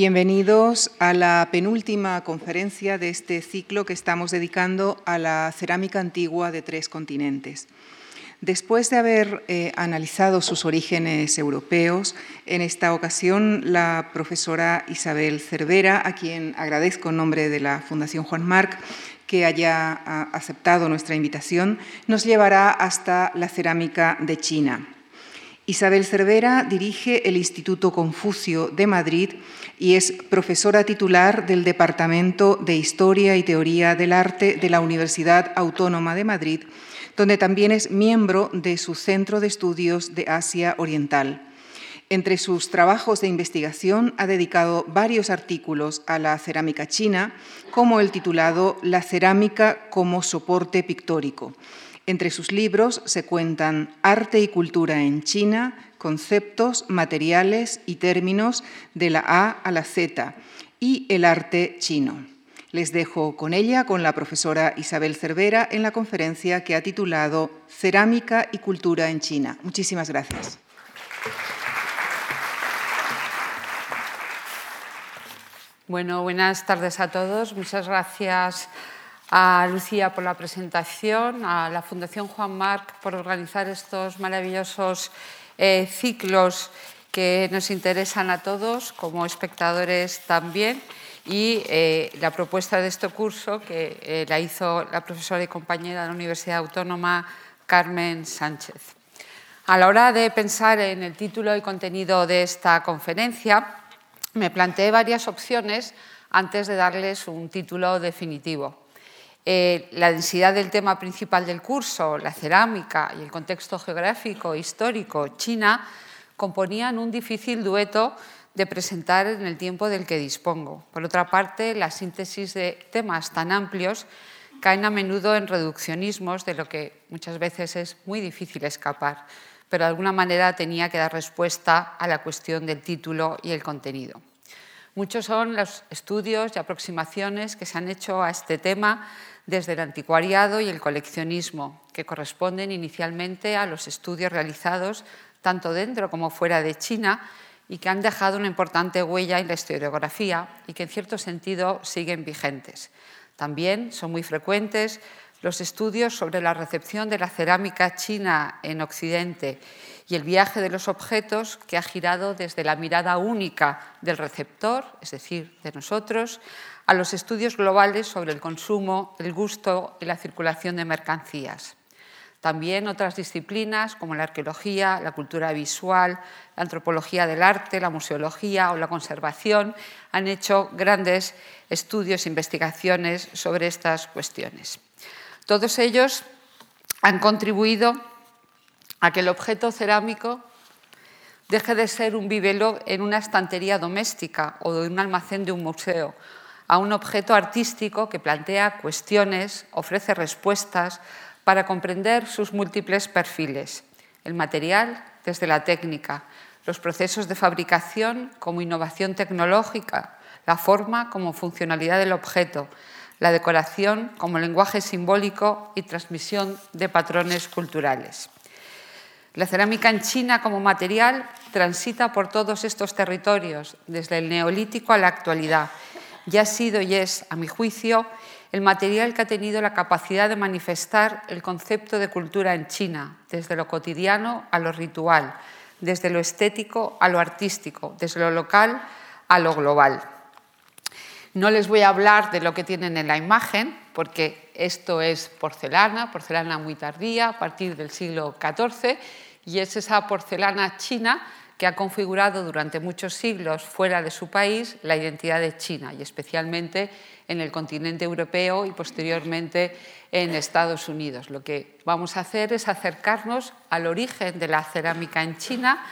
Bienvenidos a la penúltima conferencia de este ciclo que estamos dedicando a la cerámica antigua de tres continentes. Después de haber eh, analizado sus orígenes europeos, en esta ocasión la profesora Isabel Cervera, a quien agradezco en nombre de la Fundación Juan Marc que haya aceptado nuestra invitación, nos llevará hasta la cerámica de China. Isabel Cervera dirige el Instituto Confucio de Madrid y es profesora titular del Departamento de Historia y Teoría del Arte de la Universidad Autónoma de Madrid donde también es miembro de su Centro de Estudios de Asia Oriental. Entre sus trabajos de investigación ha dedicado varios artículos a la cerámica china, como el titulado La cerámica como soporte pictórico. Entre sus libros se cuentan Arte y cultura en China, conceptos, materiales y términos de la A a la Z y el arte chino. Les dejo con ella, con la profesora Isabel Cervera, en la conferencia que ha titulado Cerámica y Cultura en China. Muchísimas gracias. Bueno, buenas tardes a todos. Muchas gracias a Lucía por la presentación, a la Fundación Juan Marc por organizar estos maravillosos eh, ciclos que nos interesan a todos como espectadores también y eh, la propuesta de este curso que eh, la hizo la profesora y compañera de la Universidad Autónoma Carmen Sánchez. A la hora de pensar en el título y contenido de esta conferencia, me planteé varias opciones antes de darles un título definitivo. Eh, la densidad del tema principal del curso, la cerámica y el contexto geográfico e histórico China, componían un difícil dueto de presentar en el tiempo del que dispongo. Por otra parte, la síntesis de temas tan amplios caen a menudo en reduccionismos de lo que muchas veces es muy difícil escapar, pero de alguna manera tenía que dar respuesta a la cuestión del título y el contenido. Muchos son los estudios y aproximaciones que se han hecho a este tema desde el anticuariado y el coleccionismo, que corresponden inicialmente a los estudios realizados tanto dentro como fuera de China y que han dejado una importante huella en la historiografía y que en cierto sentido siguen vigentes. También son muy frecuentes los estudios sobre la recepción de la cerámica china en Occidente y el viaje de los objetos que ha girado desde la mirada única del receptor, es decir, de nosotros, a los estudios globales sobre el consumo, el gusto y la circulación de mercancías. También otras disciplinas como la arqueología, la cultura visual, la antropología del arte, la museología o la conservación han hecho grandes estudios e investigaciones sobre estas cuestiones. Todos ellos han contribuido a que el objeto cerámico deje de ser un vivelo en una estantería doméstica o de un almacén de un museo, a un objeto artístico que plantea cuestiones, ofrece respuestas, para comprender sus múltiples perfiles, el material desde la técnica, los procesos de fabricación como innovación tecnológica, la forma como funcionalidad del objeto, la decoración como lenguaje simbólico y transmisión de patrones culturales. La cerámica en China como material transita por todos estos territorios, desde el neolítico a la actualidad, y ha sido y es, a mi juicio, el material que ha tenido la capacidad de manifestar el concepto de cultura en China, desde lo cotidiano a lo ritual, desde lo estético a lo artístico, desde lo local a lo global. No les voy a hablar de lo que tienen en la imagen, porque esto es porcelana, porcelana muy tardía, a partir del siglo XIV, y es esa porcelana china que ha configurado durante muchos siglos fuera de su país la identidad de China y especialmente en el continente europeo y posteriormente en Estados Unidos. Lo que vamos a hacer es acercarnos al origen de la cerámica en China,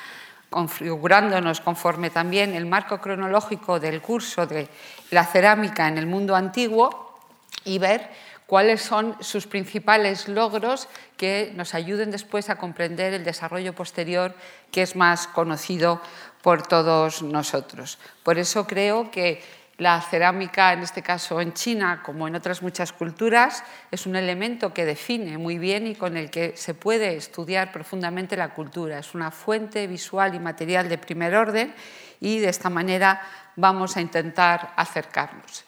configurándonos conforme también el marco cronológico del curso de la cerámica en el mundo antiguo y ver cuáles son sus principales logros que nos ayuden después a comprender el desarrollo posterior que es más conocido por todos nosotros. Por eso creo que La cerámica, en este caso en China, como en otras muchas culturas, es un elemento que define muy bien y con el que se puede estudiar profundamente la cultura. Es una fuente visual y material de primer orden y de esta manera vamos a intentar acercarnos.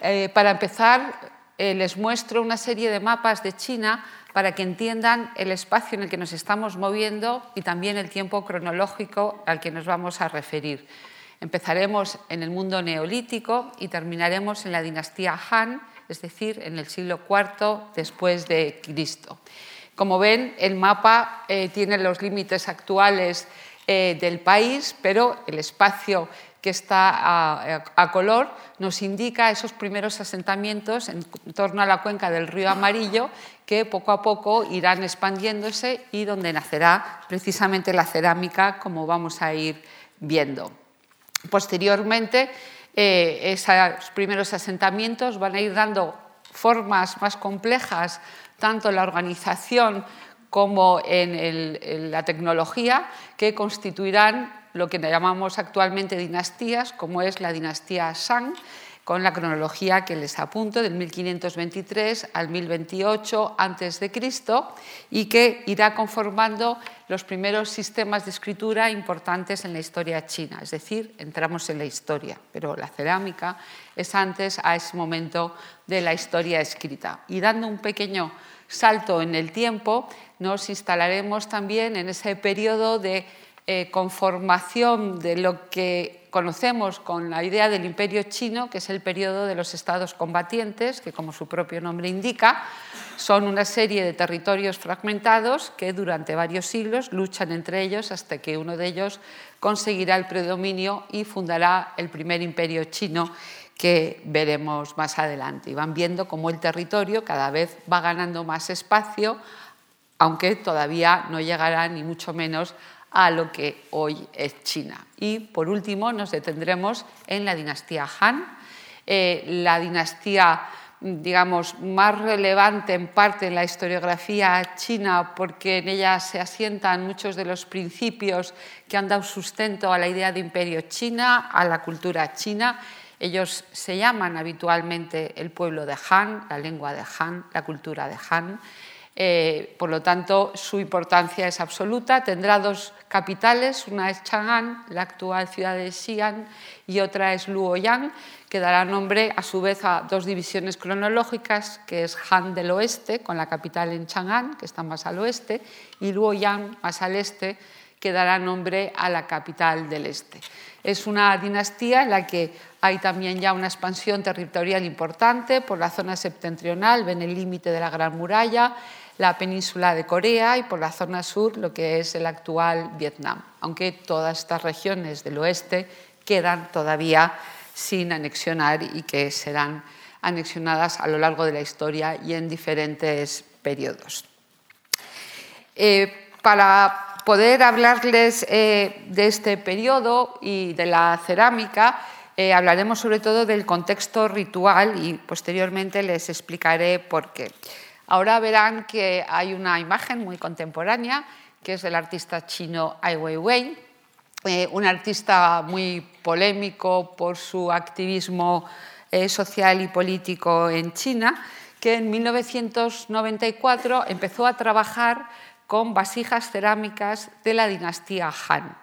Eh, para empezar, eh, les muestro una serie de mapas de China para que entiendan el espacio en el que nos estamos moviendo y también el tiempo cronológico al que nos vamos a referir. Empezaremos en el mundo neolítico y terminaremos en la dinastía Han, es decir, en el siglo IV después de Cristo. Como ven, el mapa eh, tiene los límites actuales eh, del país, pero el espacio que está a, color nos indica esos primeros asentamientos en torno a la cuenca del río Amarillo que poco a poco irán expandiéndose y donde nacerá precisamente la cerámica, como vamos a ir viendo. Posteriormente, eh, esos primeros asentamientos van a ir dando formas más complejas, tanto en la organización como en, la tecnología, que constituirán lo que llamamos actualmente dinastías, como es la dinastía Shang, con la cronología que les apunto del 1523 al 1028 a.C. y que irá conformando los primeros sistemas de escritura importantes en la historia china, es decir, entramos en la historia, pero la cerámica es antes a ese momento de la historia escrita. Y dando un pequeño salto en el tiempo, nos instalaremos también en ese periodo de eh, conformación de lo que conocemos con la idea del imperio chino, que es el periodo de los estados combatientes, que como su propio nombre indica, son una serie de territorios fragmentados que durante varios siglos luchan entre ellos hasta que uno de ellos conseguirá el predominio y fundará el primer imperio chino que veremos más adelante. Y van viendo cómo el territorio cada vez va ganando más espacio, aunque todavía no llegará ni mucho menos a lo que hoy es China. Y por último nos detendremos en la dinastía Han, eh, la dinastía digamos, más relevante en parte en la historiografía china porque en ella se asientan muchos de los principios que han dado sustento a la idea de imperio china, a la cultura china. Ellos se llaman habitualmente el pueblo de Han, la lengua de Han, la cultura de Han. Eh, por lo tanto, su importancia es absoluta. Tendrá dos capitales, una es Chang'an, la actual ciudad de Xi'an, y otra es Luoyang, que dará nombre a su vez a dos divisiones cronológicas, que es Han del oeste, con la capital en Chang'an, que está más al oeste, y Luoyang, más al este, que dará nombre a la capital del este. Es una dinastía en la que hay también ya una expansión territorial importante por la zona septentrional, ven el límite de la Gran Muralla, la península de Corea y por la zona sur lo que es el actual Vietnam, aunque todas estas regiones del oeste quedan todavía sin anexionar y que serán anexionadas a lo largo de la historia y en diferentes periodos. Eh, para poder hablarles eh, de este periodo y de la cerámica, eh, hablaremos sobre todo del contexto ritual y posteriormente les explicaré por qué. Ahora verán que hay una imagen muy contemporánea que es del artista chino Ai Weiwei, eh, un artista muy polémico por su activismo eh, social y político en China, que en 1994 empezó a trabajar con vasijas cerámicas de la dinastía Han.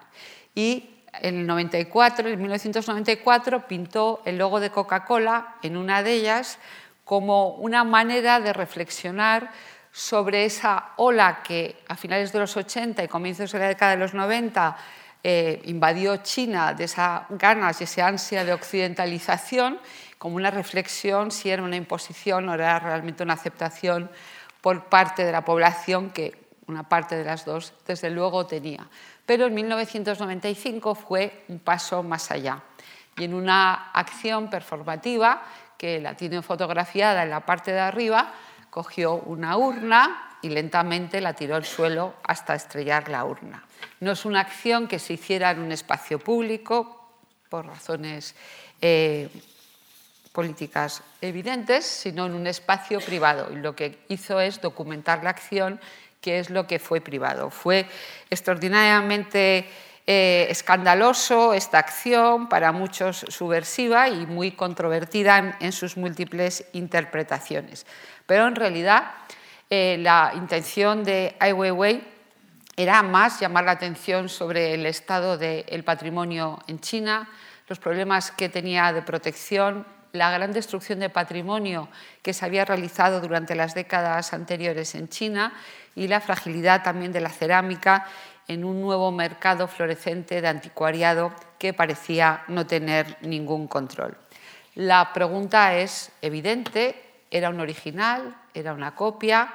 Y en, 94, en 1994 pintó el logo de Coca-Cola en una de ellas como una manera de reflexionar sobre esa ola que a finales de los 80 y comienzos de la década de los 90 eh, invadió China, de esas ganas y esa ansia de occidentalización, como una reflexión si era una imposición o era realmente una aceptación por parte de la población que una parte de las dos desde luego tenía. Pero en 1995 fue un paso más allá y en una acción performativa que la tiene fotografiada en la parte de arriba, cogió una urna y lentamente la tiró al suelo hasta estrellar la urna. No es una acción que se hiciera en un espacio público por razones eh, políticas evidentes, sino en un espacio privado. Y lo que hizo es documentar la acción, que es lo que fue privado. Fue extraordinariamente eh, escandaloso esta acción, para muchos subversiva y muy controvertida en, sus múltiples interpretaciones. Pero en realidad eh, la intención de Ai Weiwei era más llamar la atención sobre el estado del patrimonio en China, los problemas que tenía de protección, la gran destrucción de patrimonio que se había realizado durante las décadas anteriores en China y la fragilidad también de la cerámica en un nuevo mercado florecente de anticuariado que parecía no tener ningún control. La pregunta es evidente, ¿era un original? ¿Era una copia?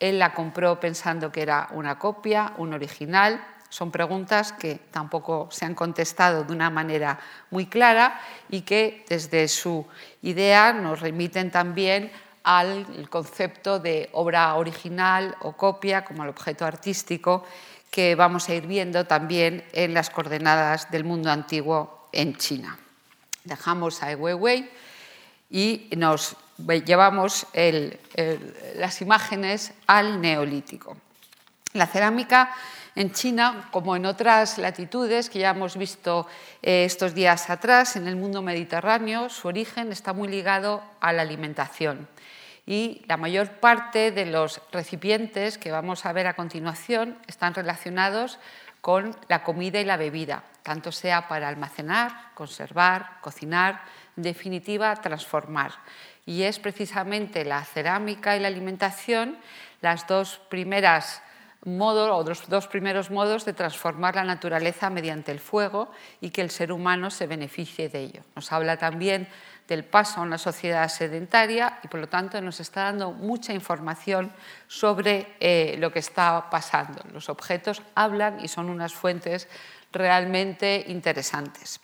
Él la compró pensando que era una copia, un original. Son preguntas que tampoco se han contestado de una manera muy clara y que desde su idea nos remiten también al concepto de obra original o copia como el objeto artístico que vamos a ir viendo también en las coordenadas del mundo antiguo en China. Dejamos a Weiwei y nos llevamos las imágenes al neolítico. La cerámica en China, como en otras latitudes que ya hemos visto eh, estos días atrás, en el mundo mediterráneo, su origen está muy ligado a la alimentación y la mayor parte de los recipientes que vamos a ver a continuación están relacionados con la comida y la bebida, tanto sea para almacenar, conservar, cocinar, en definitiva, transformar. Y es precisamente la cerámica y la alimentación las dos primeras modos o los dos primeros modos de transformar la naturaleza mediante el fuego y que el ser humano se beneficie de ello. Nos habla también del paso a una sociedad sedentaria y por lo tanto nos está dando mucha información sobre eh, lo que está pasando. Los objetos hablan y son unas fuentes realmente interesantes.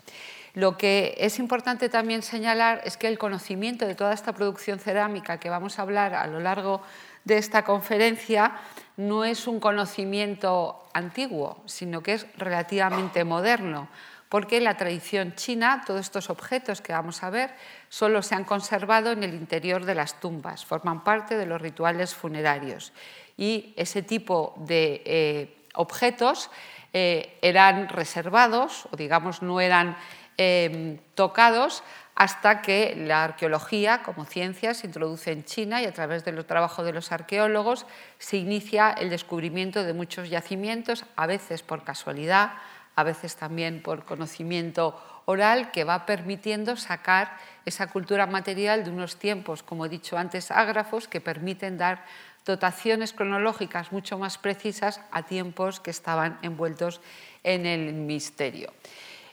Lo que es importante también señalar es que el conocimiento de toda esta producción cerámica que vamos a hablar a lo largo de esta conferencia no es un conocimiento antiguo, sino que es relativamente moderno porque en la tradición china todos estos objetos que vamos a ver solo se han conservado en el interior de las tumbas, forman parte de los rituales funerarios. Y ese tipo de eh, objetos eh, eran reservados o digamos no eran em, tocados hasta que la arqueología como ciencia se introduce en China y a través del trabajo de los arqueólogos se inicia el descubrimiento de muchos yacimientos, a veces por casualidad, a veces también por conocimiento oral, que va permitiendo sacar esa cultura material de unos tiempos, como he dicho antes, ágrafos, que permiten dar dotaciones cronológicas mucho más precisas a tiempos que estaban envueltos en el misterio.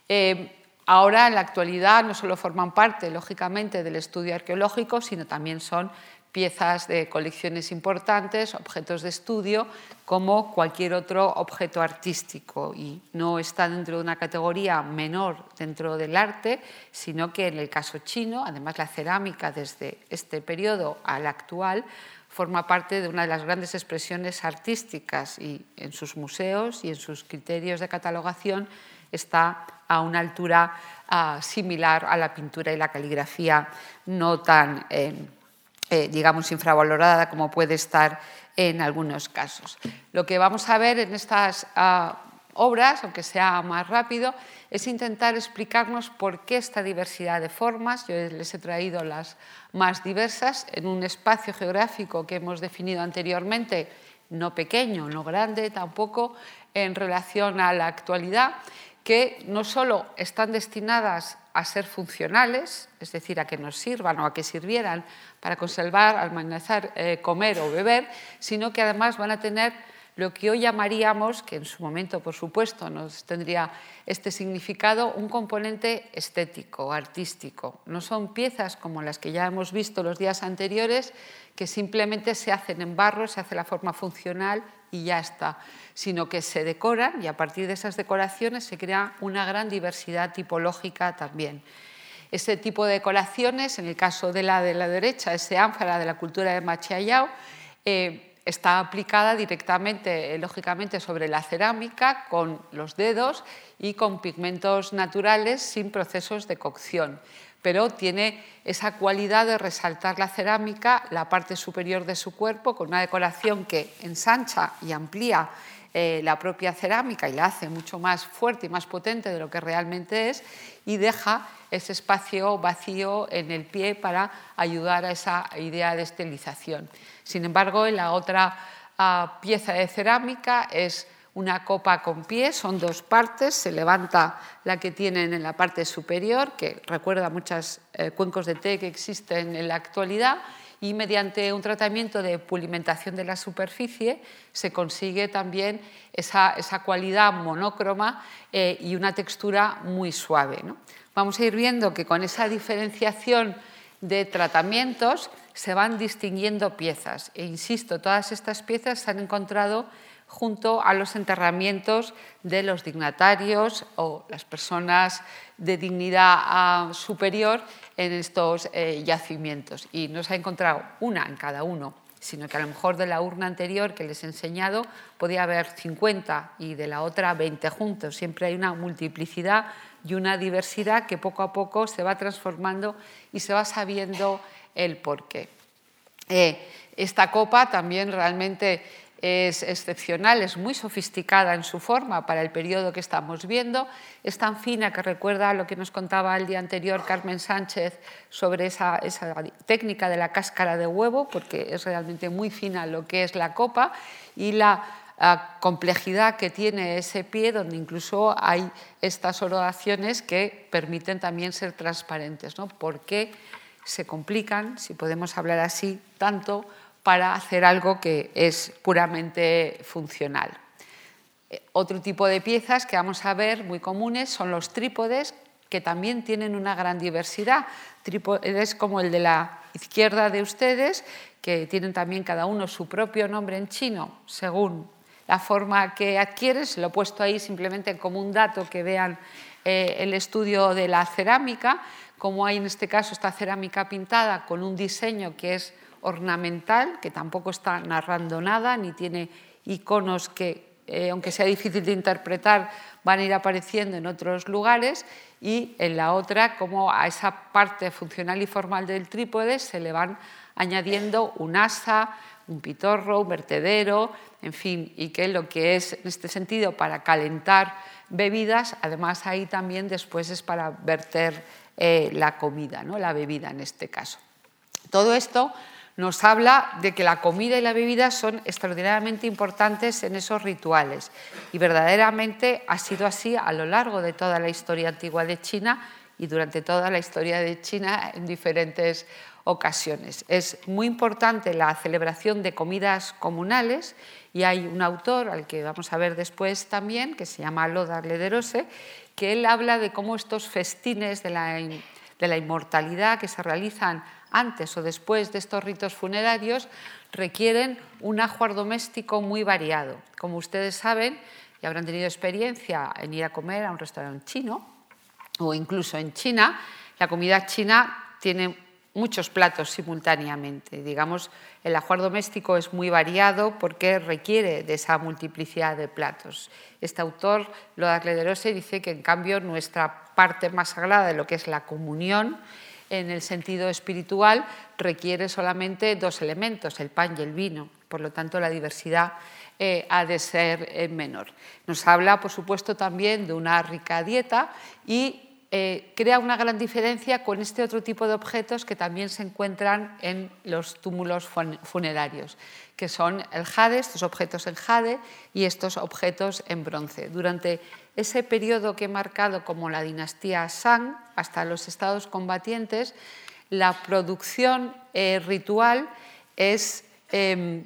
Eh, ahora, en la actualidad, no solo forman parte, lógicamente, del estudio arqueológico, sino también son piezas de colecciones importantes, objetos de estudio, como cualquier otro objeto artístico. Y no está dentro de una categoría menor dentro del arte, sino que en el caso chino, además la cerámica desde este periodo al actual, forma parte de una de las grandes expresiones artísticas y en sus museos y en sus criterios de catalogación está a una altura ah, similar a la pintura y la caligrafía no tan... Eh, eh, digamos, infravalorada como puede estar en algunos casos. Lo que vamos a ver en estas ah, obras, aunque sea más rápido, es intentar explicarnos por qué esta diversidad de formas, yo les he traído las más diversas, en un espacio geográfico que hemos definido anteriormente, no pequeño, no grande tampoco, en relación a la actualidad, que no solo están destinadas a ser funcionales, es decir, a que nos sirvan o a que sirvieran para conservar, almacenar, eh, comer o beber, sino que además van a tener lo que hoy llamaríamos, que en su momento por supuesto nos tendría este significado, un componente estético, artístico. No son piezas como las que ya hemos visto los días anteriores, que simplemente se hacen en barro, se hace la forma funcional y ya está, sino que se decoran y a partir de esas decoraciones se crea una gran diversidad tipológica también. Ese tipo de decoraciones, en el caso de la de la derecha, ese ánfora de la cultura de Machiayao, eh, está aplicada directamente, eh, lógicamente, sobre la cerámica con los dedos y con pigmentos naturales sin procesos de cocción. Pero tiene esa cualidad de resaltar la cerámica, la parte superior de su cuerpo, con una decoración que ensancha y amplía eh, la propia cerámica y la hace mucho más fuerte y más potente de lo que realmente es y deja ese espacio vacío en el pie para ayudar a esa idea de esterilización. Sin embargo, en la otra ah, pieza de cerámica es una copa con pie, son dos partes, se levanta la que tienen en la parte superior, que recuerda a muchos eh, cuencos de té que existen en la actualidad, y mediante un tratamiento de pulimentación de la superficie se consigue también esa, cualidad monócroma eh, y una textura muy suave. Vamos a ir viendo que con esa diferenciación de tratamientos se van distinguiendo piezas. E insisto, todas estas piezas se han encontrado junto a los enterramientos de los dignatarios o las personas de dignidad ah, superior en estos eh, yacimientos. Y no se ha encontrado una en cada uno, sino que a lo mejor de la urna anterior que les he enseñado podía haber 50 y de la otra 20 juntos. Siempre hay una multiplicidad y una diversidad que poco a poco se va transformando y se va sabiendo el porqué. Eh, esta copa también realmente es excepcional, es muy sofisticada en su forma para el periodo que estamos viendo, es tan fina que recuerda lo que nos contaba el día anterior Carmen Sánchez sobre esa, técnica de la cáscara de huevo, porque es realmente muy fina lo que es la copa y la complejidad que tiene ese pie, donde incluso hay estas orodaciones que permiten también ser transparentes. ¿no? ¿Por qué se complican, si podemos hablar así, tanto para hacer algo que es puramente funcional. Eh, otro tipo de piezas que vamos a ver muy comunes son los trípodes, que también tienen una gran diversidad. Trípodes como el de la izquierda de ustedes, que tienen también cada uno su propio nombre en chino, según la forma que adquieren. Se lo he puesto ahí simplemente como un dato que vean eh, el estudio de la cerámica, como hay en este caso esta cerámica pintada con un diseño que es ornamental, que tampoco está narrando nada, ni tiene iconos que, eh, aunque sea difícil de interpretar, van a ir apareciendo en otros lugares, y en la otra, como a esa parte funcional y formal del trípode se le van añadiendo un asa, un pitorro, un vertedero, en fin, y que lo que es en este sentido para calentar bebidas, además ahí también después es para verter eh, la comida, ¿no? la bebida en este caso. Todo esto nos habla de que la comida y la bebida son extraordinariamente importantes en esos rituales. Y verdaderamente ha sido así a lo largo de toda la historia antigua de China y durante toda la historia de China en diferentes ocasiones. Es muy importante la celebración de comidas comunales y hay un autor al que vamos a ver después también, que se llama Lothar Lederose, que él habla de cómo estos festines de la, de la inmortalidad que se realizan antes o después de estos ritos funerarios requieren un ajuar doméstico muy variado. Como ustedes saben, y habrán tenido experiencia en ir a comer a un restaurante chino o incluso en China, la comida china tiene muchos platos simultáneamente. Digamos, el ajuar doméstico es muy variado porque requiere de esa multiplicidad de platos. Este autor, Loda Clederose, dice que en cambio nuestra parte más sagrada de lo que es la comunión en el sentido espiritual requiere solamente dos elementos, el pan y el vino. Por lo tanto, la diversidad eh, ha de ser eh, menor. Nos habla, por supuesto, también de una rica dieta y eh, crea una gran diferencia con este otro tipo de objetos que también se encuentran en los túmulos funerarios, que son el jade, estos objetos en jade y estos objetos en bronce. Durante ese periodo que he marcado como la dinastía Shang, hasta los estados combatientes, la producción eh, ritual es em,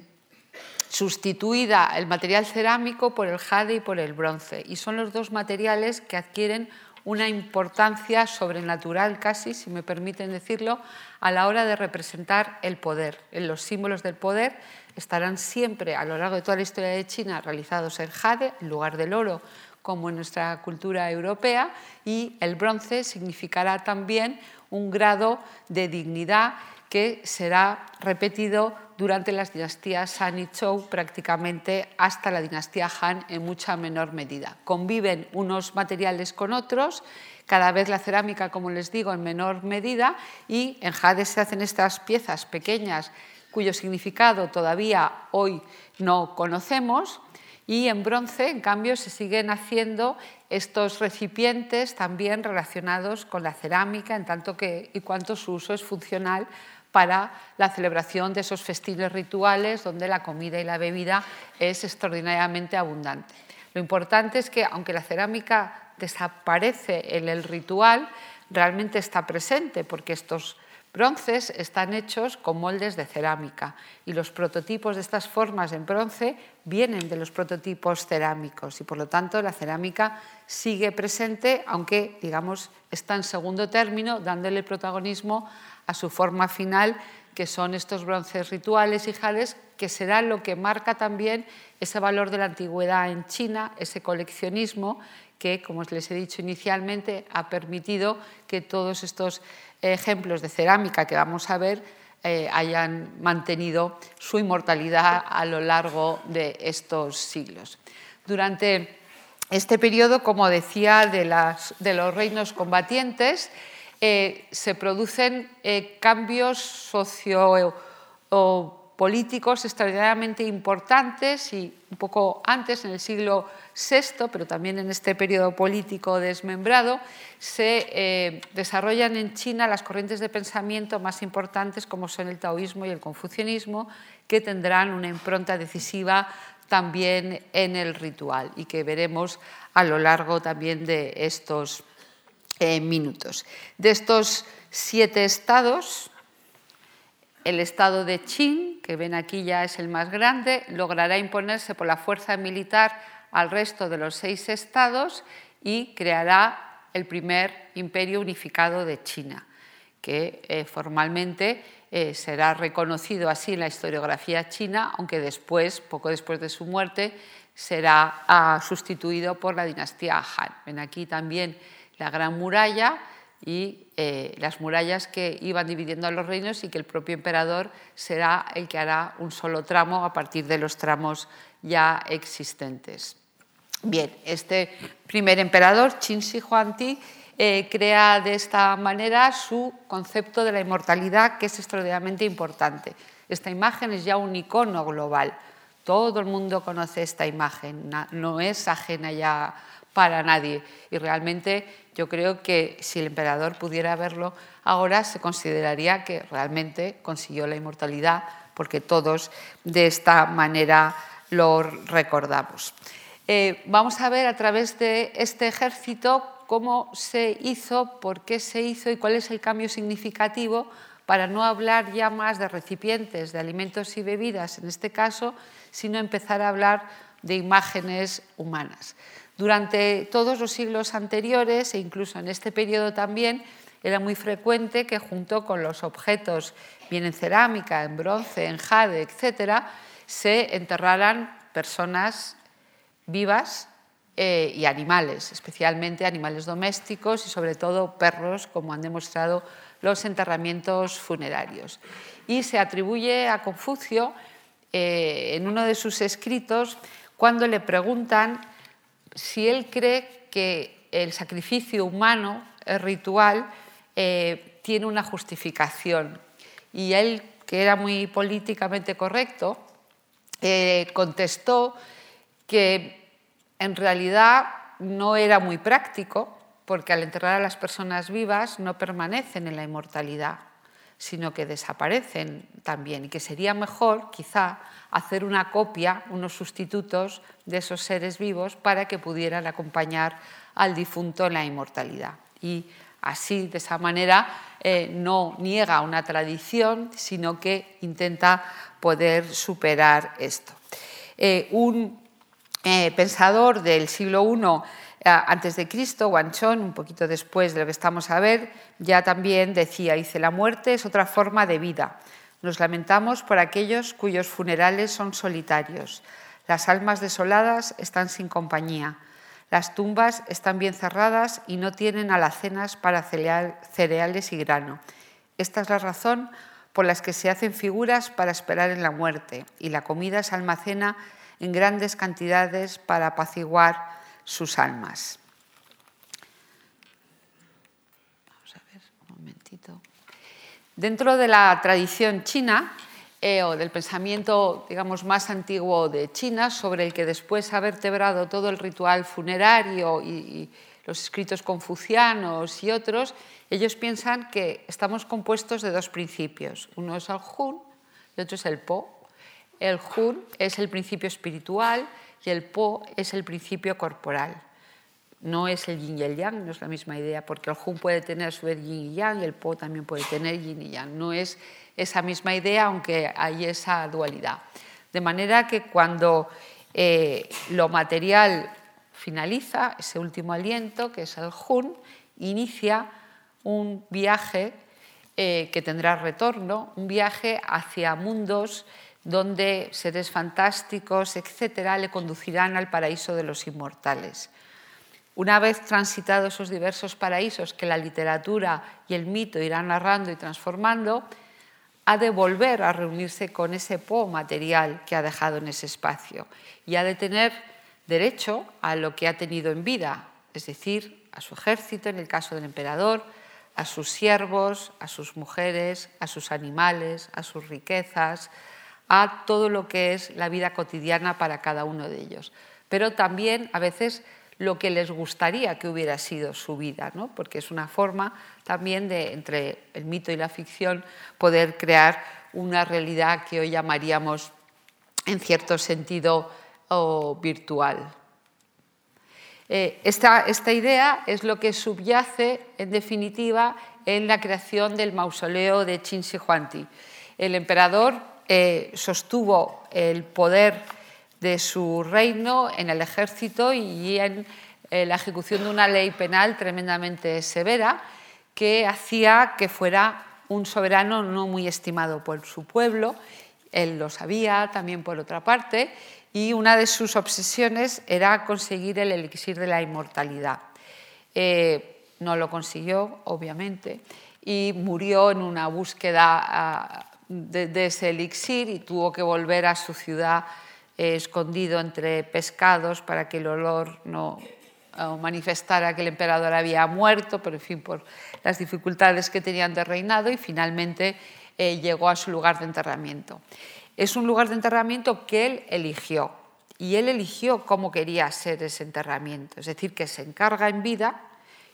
sustituida el material cerámico por el jade y por el bronce, y son los dos materiales que adquieren una importancia sobrenatural casi, si me permiten decirlo, a la hora de representar el poder. En los símbolos del poder estarán siempre a lo largo de toda la historia de China realizados en jade en lugar del oro como en nuestra cultura europea, y el bronce significará también un grado de dignidad que será repetido durante las dinastías Han y Zhou prácticamente hasta la dinastía Han en mucha menor medida. Conviven unos materiales con otros, cada vez la cerámica, como les digo, en menor medida y en jade se hacen estas piezas pequeñas cuyo significado todavía hoy no conocemos Y en bronce, en cambio, se siguen haciendo estos recipientes también relacionados con la cerámica, en tanto que y cuanto su uso es funcional para la celebración de esos festines rituales donde la comida y la bebida es extraordinariamente abundante. Lo importante es que, aunque la cerámica desaparece en el ritual, realmente está presente, porque estos bronces están hechos con moldes de cerámica y los prototipos de estas formas en bronce vienen de los prototipos cerámicos y por lo tanto la cerámica sigue presente, aunque digamos está en segundo término, dándole protagonismo a su forma final, que son estos bronces rituales y jades, que será lo que marca también ese valor de la antigüedad en China, ese coleccionismo que, como les he dicho inicialmente, ha permitido que todos estos ejemplos de cerámica que vamos a ver eh, hayan mantenido su inmortalidad a lo largo de estos siglos. Durante este periodo, como decía, de, los reinos combatientes, eh, se producen eh, cambios socio políticos extraordinariamente importantes y un poco antes, en el siglo VI, pero también en este periodo político desmembrado, se eh, desarrollan en China las corrientes de pensamiento más importantes como son el taoísmo y el confucianismo, que tendrán una impronta decisiva también en el ritual y que veremos a lo largo también de estos eh, minutos. De estos siete estados, el estado de Qing, que ven aquí ya es el más grande, logrará imponerse por la fuerza militar al resto de los seis estados y creará el primer imperio unificado de China, que eh, formalmente eh, será reconocido así en la historiografía china, aunque después, poco después de su muerte, será ah, sustituido por la dinastía Han. Ven aquí también la Gran Muralla y eh, las murallas que iban dividiendo a los reinos y que el propio emperador será el que hará un solo tramo a partir de los tramos ya existentes. Bien, este primer emperador, Qin Shi Huangdi, eh, crea de esta manera su concepto de la inmortalidad, que es extraordinariamente importante. Esta imagen es ya un icono global. Todo el mundo conoce esta imagen, no es ajena ya para nadie. Y realmente yo creo que si el emperador pudiera verlo ahora, se consideraría que realmente consiguió la inmortalidad, porque todos de esta manera lo recordamos. Eh, vamos a ver a través de este ejército cómo se hizo, por qué se hizo y cuál es el cambio significativo para no hablar ya más de recipientes de alimentos y bebidas en este caso, sino empezar a hablar de imágenes humanas. Durante todos los siglos anteriores e incluso en este periodo también era muy frecuente que junto con los objetos, bien en cerámica, en bronce, en jade, etc., se enterraran personas vivas eh, y animales, especialmente animales domésticos y sobre todo perros, como han demostrado los enterramientos funerarios. Y se atribuye a Confucio, eh, en uno de sus escritos, cuando le preguntan si él cree que el sacrificio humano, el ritual, eh, tiene una justificación. Y él, que era muy políticamente correcto, eh, contestó que en realidad no era muy práctico, porque al enterrar a las personas vivas no permanecen en la inmortalidad, sino que desaparecen también, y que sería mejor, quizá, hacer una copia, unos sustitutos de esos seres vivos para que pudieran acompañar al difunto en la inmortalidad. Y así, de esa manera, eh, no niega una tradición, sino que intenta poder superar esto. Eh, un eh, pensador del siglo I antes de Cristo, Guanchón, un poquito después de lo que estamos a ver, ya también decía, dice, la muerte es otra forma de vida. Nos lamentamos por aquellos cuyos funerales son solitarios. Las almas desoladas están sin compañía. Las tumbas están bien cerradas y no tienen alacenas para cereales y grano. Esta es la razón por la que se hacen figuras para esperar en la muerte y la comida se almacena en grandes cantidades para apaciguar sus almas. Dentro de la tradición china, eh, o del pensamiento, digamos, más antiguo de China, sobre el que después ha vertebrado todo el ritual funerario y, los escritos confucianos y otros, ellos piensan que estamos compuestos de dos principios. Uno es el Hun y otro es el Po. El Hun es el principio espiritual y el Po es el principio corporal. No es el yin y el yang, no es la misma idea, porque el Hun puede tener su yin y yang y el Po también puede tener yin y yang. No es esa misma idea, aunque hay esa dualidad. De manera que cuando eh, lo material finaliza, ese último aliento, que es el Hun, inicia un viaje eh, que tendrá retorno, un viaje hacia mundos donde seres fantásticos, etcétera, le conducirán al paraíso de los inmortales. Una vez transitados esos diversos paraísos que la literatura y el mito irán narrando y transformando, ha de volver a reunirse con ese po material que ha dejado en ese espacio y ha de tener derecho a lo que ha tenido en vida, es decir, a su ejército en el caso del emperador, a sus siervos, a sus mujeres, a sus animales, a sus riquezas, a todo lo que es la vida cotidiana para cada uno de ellos. Pero también a veces lo que les gustaría que hubiera sido su vida, ¿no? porque es una forma también de, entre el mito y la ficción, poder crear una realidad que hoy llamaríamos, en cierto sentido, virtual. Eh, esta, esta, idea es lo que subyace, en definitiva, en la creación del mausoleo de Qin Shi Huangdi. El emperador eh, sostuvo el poder de su reino en el ejército y en eh, la ejecución de una ley penal tremendamente severa que hacía que fuera un soberano no muy estimado por su pueblo. Él lo sabía también por otra parte y una de sus obsesiones era conseguir el elixir de la inmortalidad. Eh, no lo consiguió, obviamente, y murió en una búsqueda ah, de, ese elixir y tuvo que volver a su ciudad eh, escondido entre pescados para que el olor no manifestara que el emperador había muerto, pero en fin, por las dificultades que tenían de reinado, y finalmente eh, llegó a su lugar de enterramiento. Es un lugar de enterramiento que él eligió y él eligió cómo quería ser ese enterramiento, es decir, que se encarga en vida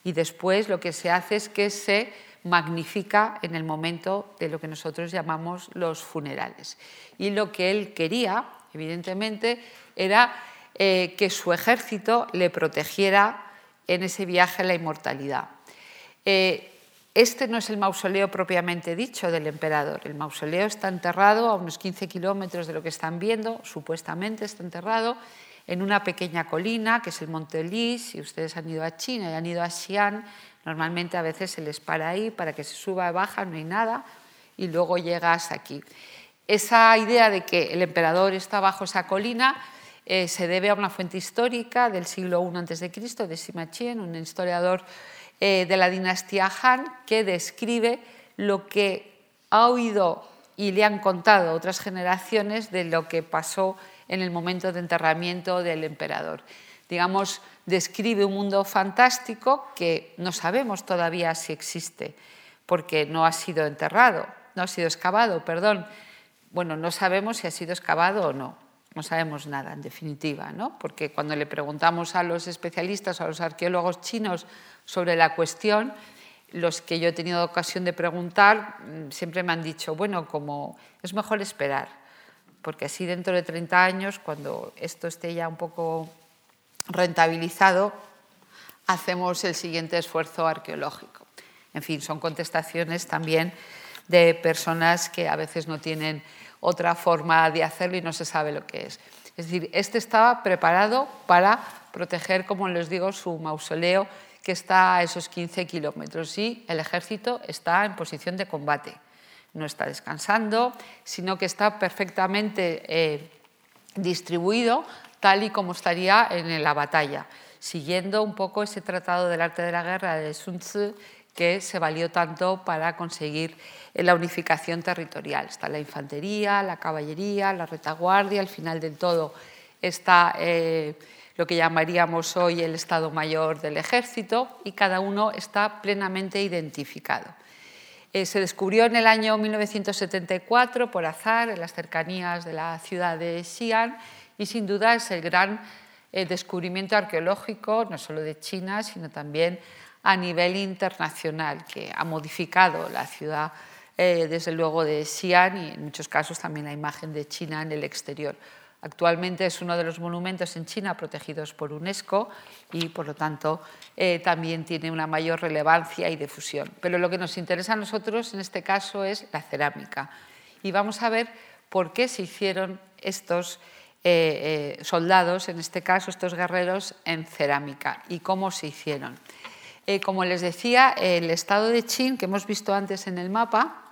y después lo que se hace es que se magnifica en el momento de lo que nosotros llamamos los funerales. Y lo que él quería, evidentemente, era eh, que su ejército le protegiera en ese viaje a la inmortalidad. Eh, este no es el mausoleo propiamente dicho del emperador. El mausoleo está enterrado a unos 15 kilómetros de lo que están viendo, supuestamente está enterrado en una pequeña colina, que es el Monte Lis. Si ustedes han ido a China y han ido a Xi'an, normalmente a veces se les para ahí para que se suba y baja, no hay nada, y luego llegas aquí. Esa idea de que el emperador está bajo esa colina eh, se debe a una fuente histórica del siglo I a.C., de Sima Qian, un historiador eh, de la dinastía Han que describe lo que ha oído y le han contado otras generaciones de lo que pasó en el momento de enterramiento del emperador. Digamos, describe un mundo fantástico que no sabemos todavía si existe, porque no ha sido enterrado, no ha sido excavado, perdón. Bueno, no sabemos si ha sido excavado o no no sabemos nada, en definitiva, ¿no? porque cuando le preguntamos a los especialistas, a los arqueólogos chinos sobre la cuestión, los que yo he tenido ocasión de preguntar mm, siempre me han dicho, bueno, como es mejor esperar, porque así dentro de 30 años, cuando esto esté ya un poco rentabilizado, hacemos el siguiente esfuerzo arqueológico. En fin, son contestaciones también de personas que a veces no tienen otra forma de hacerlo y no se sabe lo que es. Es decir, este estaba preparado para proteger, como les digo, su mausoleo que está a esos 15 kilómetros y el ejército está en posición de combate. No está descansando, sino que está perfectamente eh, distribuido tal y como estaría en la batalla, siguiendo un poco ese tratado del arte de la guerra de Sun Tzu que se valió tanto para conseguir la unificación territorial. Está la infantería, la caballería, la retaguardia, al final del todo está eh, lo que llamaríamos hoy el Estado Mayor del Ejército y cada uno está plenamente identificado. Eh, se descubrió en el año 1974 por azar en las cercanías de la ciudad de Xi'an y sin duda es el gran eh, descubrimiento arqueológico, no solo de China, sino también a nivel internacional, que ha modificado la ciudad, eh, desde luego, de Xi'an y en muchos casos también la imagen de China en el exterior. Actualmente es uno de los monumentos en China protegidos por UNESCO y, por lo tanto, eh, también tiene una mayor relevancia y difusión. Pero lo que nos interesa a nosotros en este caso es la cerámica. Y vamos a ver por qué se hicieron estos eh, eh, soldados, en este caso estos guerreros, en cerámica y cómo se hicieron. como les decía, el estado de Qin, que hemos visto antes en el mapa,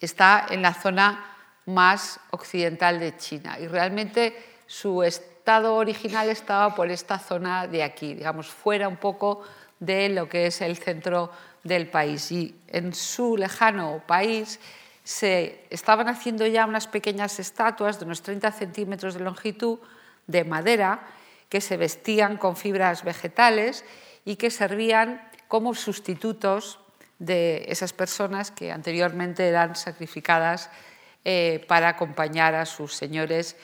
está en la zona más occidental de China. Y realmente su estado original estaba por esta zona de aquí, digamos, fuera un poco de lo que es el centro del país. Y en su lejano país se estaban haciendo ya unas pequeñas estatuas de unos 30 centímetros de longitud de madera que se vestían con fibras vegetales y que servían como sustitutos de esas personas que anteriormente eran sacrificadas eh, para acompañar a sus señores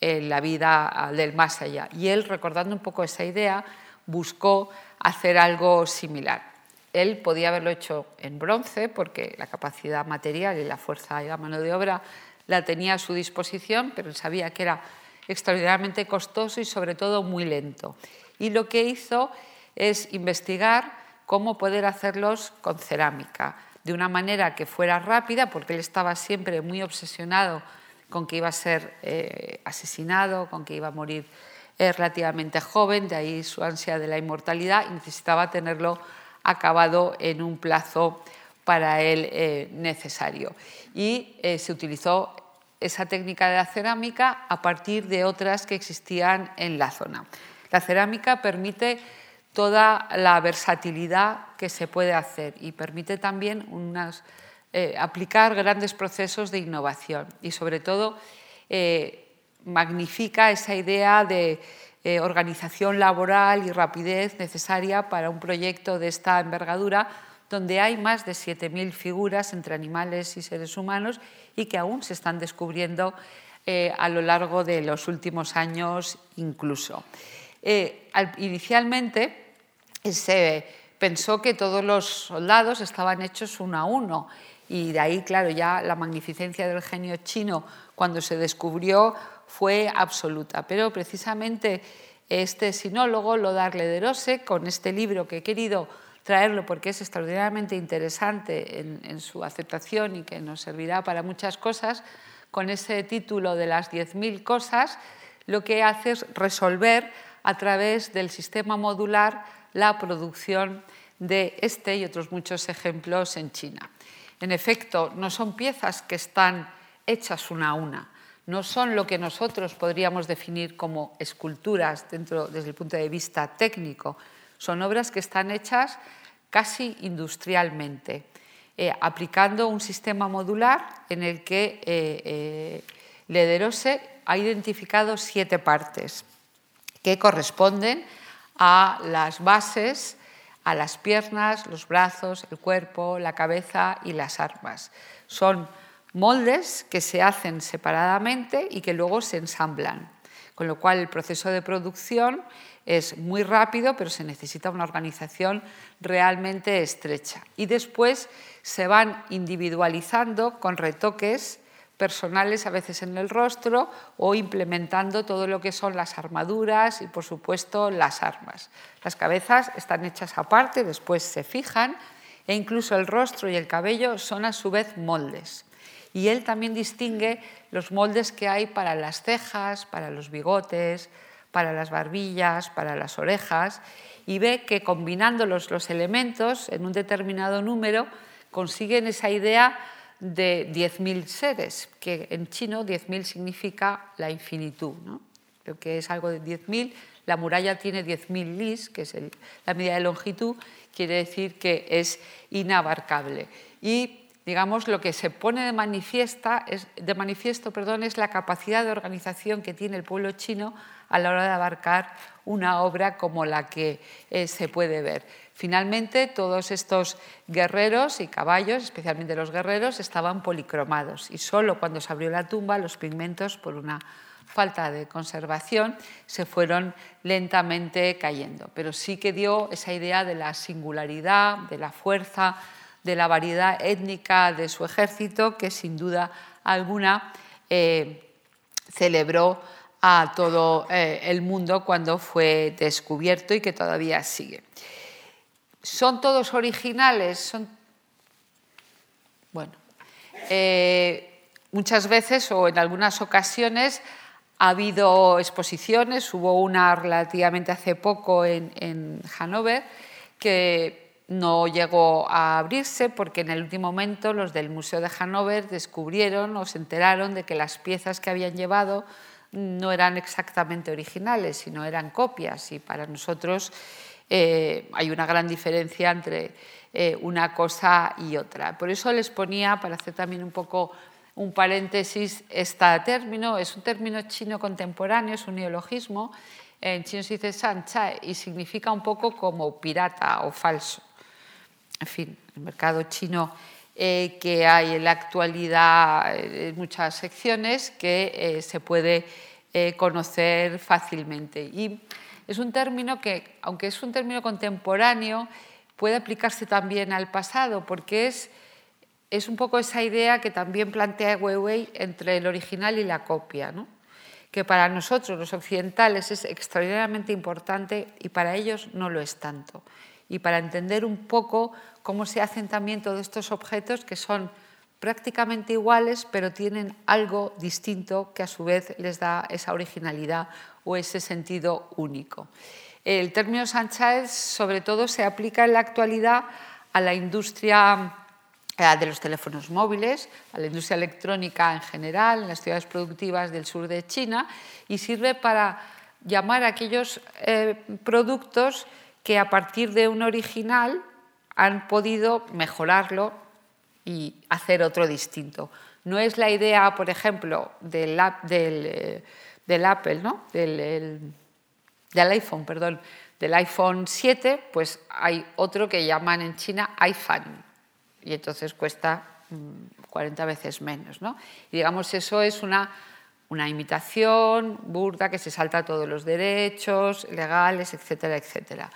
en la vida del más allá. Y él, recordando un poco esa idea, buscó hacer algo similar. Él podía haberlo hecho en bronce porque la capacidad material y la fuerza y la mano de obra la tenía a su disposición, pero él sabía que era extraordinariamente costoso y sobre todo muy lento. Y lo que hizo es investigar cómo poder hacerlos con cerámica de una manera que fuera rápida, porque él estaba siempre muy obsesionado con que iba a ser eh, asesinado, con que iba a morir eh, relativamente joven, de ahí su ansia de la inmortalidad, y necesitaba tenerlo acabado en un plazo para él eh, necesario. Y se utilizó esa técnica de la cerámica a partir de otras que existían en la zona. La cerámica permite toda la versatilidad que se puede hacer y permite también eh, aplicar grandes procesos de innovación y sobre todo eh, magnifica esa idea de eh, organización laboral y rapidez necesaria para un proyecto de esta envergadura donde hay más de 7.000 figuras entre animales y seres humanos y que aún se están descubriendo a lo largo de los últimos años incluso. inicialmente, se pensó que todos los soldados estaban hechos uno a uno. Y de ahí, claro, ya la magnificencia del genio chino cuando se descubrió fue absoluta. Pero precisamente este sinólogo, Lodar Lederose, con este libro que he querido traerlo porque es extraordinariamente interesante en, su aceptación y que nos servirá para muchas cosas, con ese título de las 10.000 cosas, lo que hace es resolver a través del sistema modular la producción de este y otros muchos ejemplos en China. En efecto, no son piezas que están hechas una a una, no son lo que nosotros podríamos definir como esculturas dentro, desde el punto de vista técnico, son obras que están hechas casi industrialmente, eh, aplicando un sistema modular en el que eh, eh, Lederose ha identificado siete partes que corresponden a las bases, a las piernas, los brazos, el cuerpo, la cabeza y las armas. Son moldes que se hacen separadamente y que luego se ensamblan, con lo cual el proceso de producción es muy rápido, pero se necesita una organización realmente estrecha. Y después se van individualizando con retoques personales a veces en el rostro o implementando todo lo que son las armaduras y por supuesto las armas. Las cabezas están hechas aparte, después se fijan e incluso el rostro y el cabello son a su vez moldes. Y él también distingue los moldes que hay para las cejas, para los bigotes, para las barbillas, para las orejas y ve que combinando los, los elementos en un determinado número consiguen esa idea de 10.000 seres, que en chino 10.000 significa la infinitud, ¿no? lo que es algo de 10.000. La muralla tiene 10.000 lis, que es la medida de longitud, quiere decir que es inabarcable. Y digamos, lo que se pone de, manifiesta, es, de manifiesto perdón, es la capacidad de organización que tiene el pueblo chino a la hora de abarcar una obra como la que eh, se puede ver. Finalmente, todos estos guerreros y caballos, especialmente los guerreros, estaban policromados y solo cuando se abrió la tumba los pigmentos, por una falta de conservación, se fueron lentamente cayendo. Pero sí que dio esa idea de la singularidad, de la fuerza, de la variedad étnica de su ejército, que sin duda alguna eh, celebró a todo eh, el mundo cuando fue descubierto y que todavía sigue. ¿Son todos originales? Son... Bueno, eh, muchas veces o en algunas ocasiones ha habido exposiciones, hubo una relativamente hace poco en, en Hannover que no llegó a abrirse porque en el último momento los del Museo de Hannover descubrieron o se enteraron de que las piezas que habían llevado no eran exactamente originales, sino eran copias. Y para nosotros eh, hay una gran diferencia entre eh, una cosa y otra. Por eso les ponía, para hacer también un poco un paréntesis, este término, es un término chino contemporáneo, es un neologismo, en chino se dice sancha y significa un poco como pirata o falso en fin, el mercado chino eh, que hay en la actualidad en muchas secciones que eh, se puede eh, conocer fácilmente. Y es un término que, aunque es un término contemporáneo, puede aplicarse también al pasado, porque es, es un poco esa idea que también plantea Weiwei entre el original y la copia, ¿no? que para nosotros los occidentales es extraordinariamente importante y para ellos no lo es tanto y para entender un poco cómo se hacen también todos estos objetos que son prácticamente iguales, pero tienen algo distinto que a su vez les da esa originalidad o ese sentido único. El término Sánchez sobre todo se aplica en la actualidad a la industria eh, de los teléfonos móviles, a la industria electrónica en general, en las ciudades productivas del sur de China, y sirve para llamar a aquellos eh, productos que a partir de un original han podido mejorarlo y hacer otro distinto. No es la idea, por ejemplo, del, del Apple, ¿no? del, del, iPhone, perdón, del iPhone 7, pues hay otro que llaman en China iPhone y entonces cuesta 40 mm, veces menos. ¿no? Y digamos, eso es una, una imitación burda que se salta todos los derechos legales, etcétera, etcétera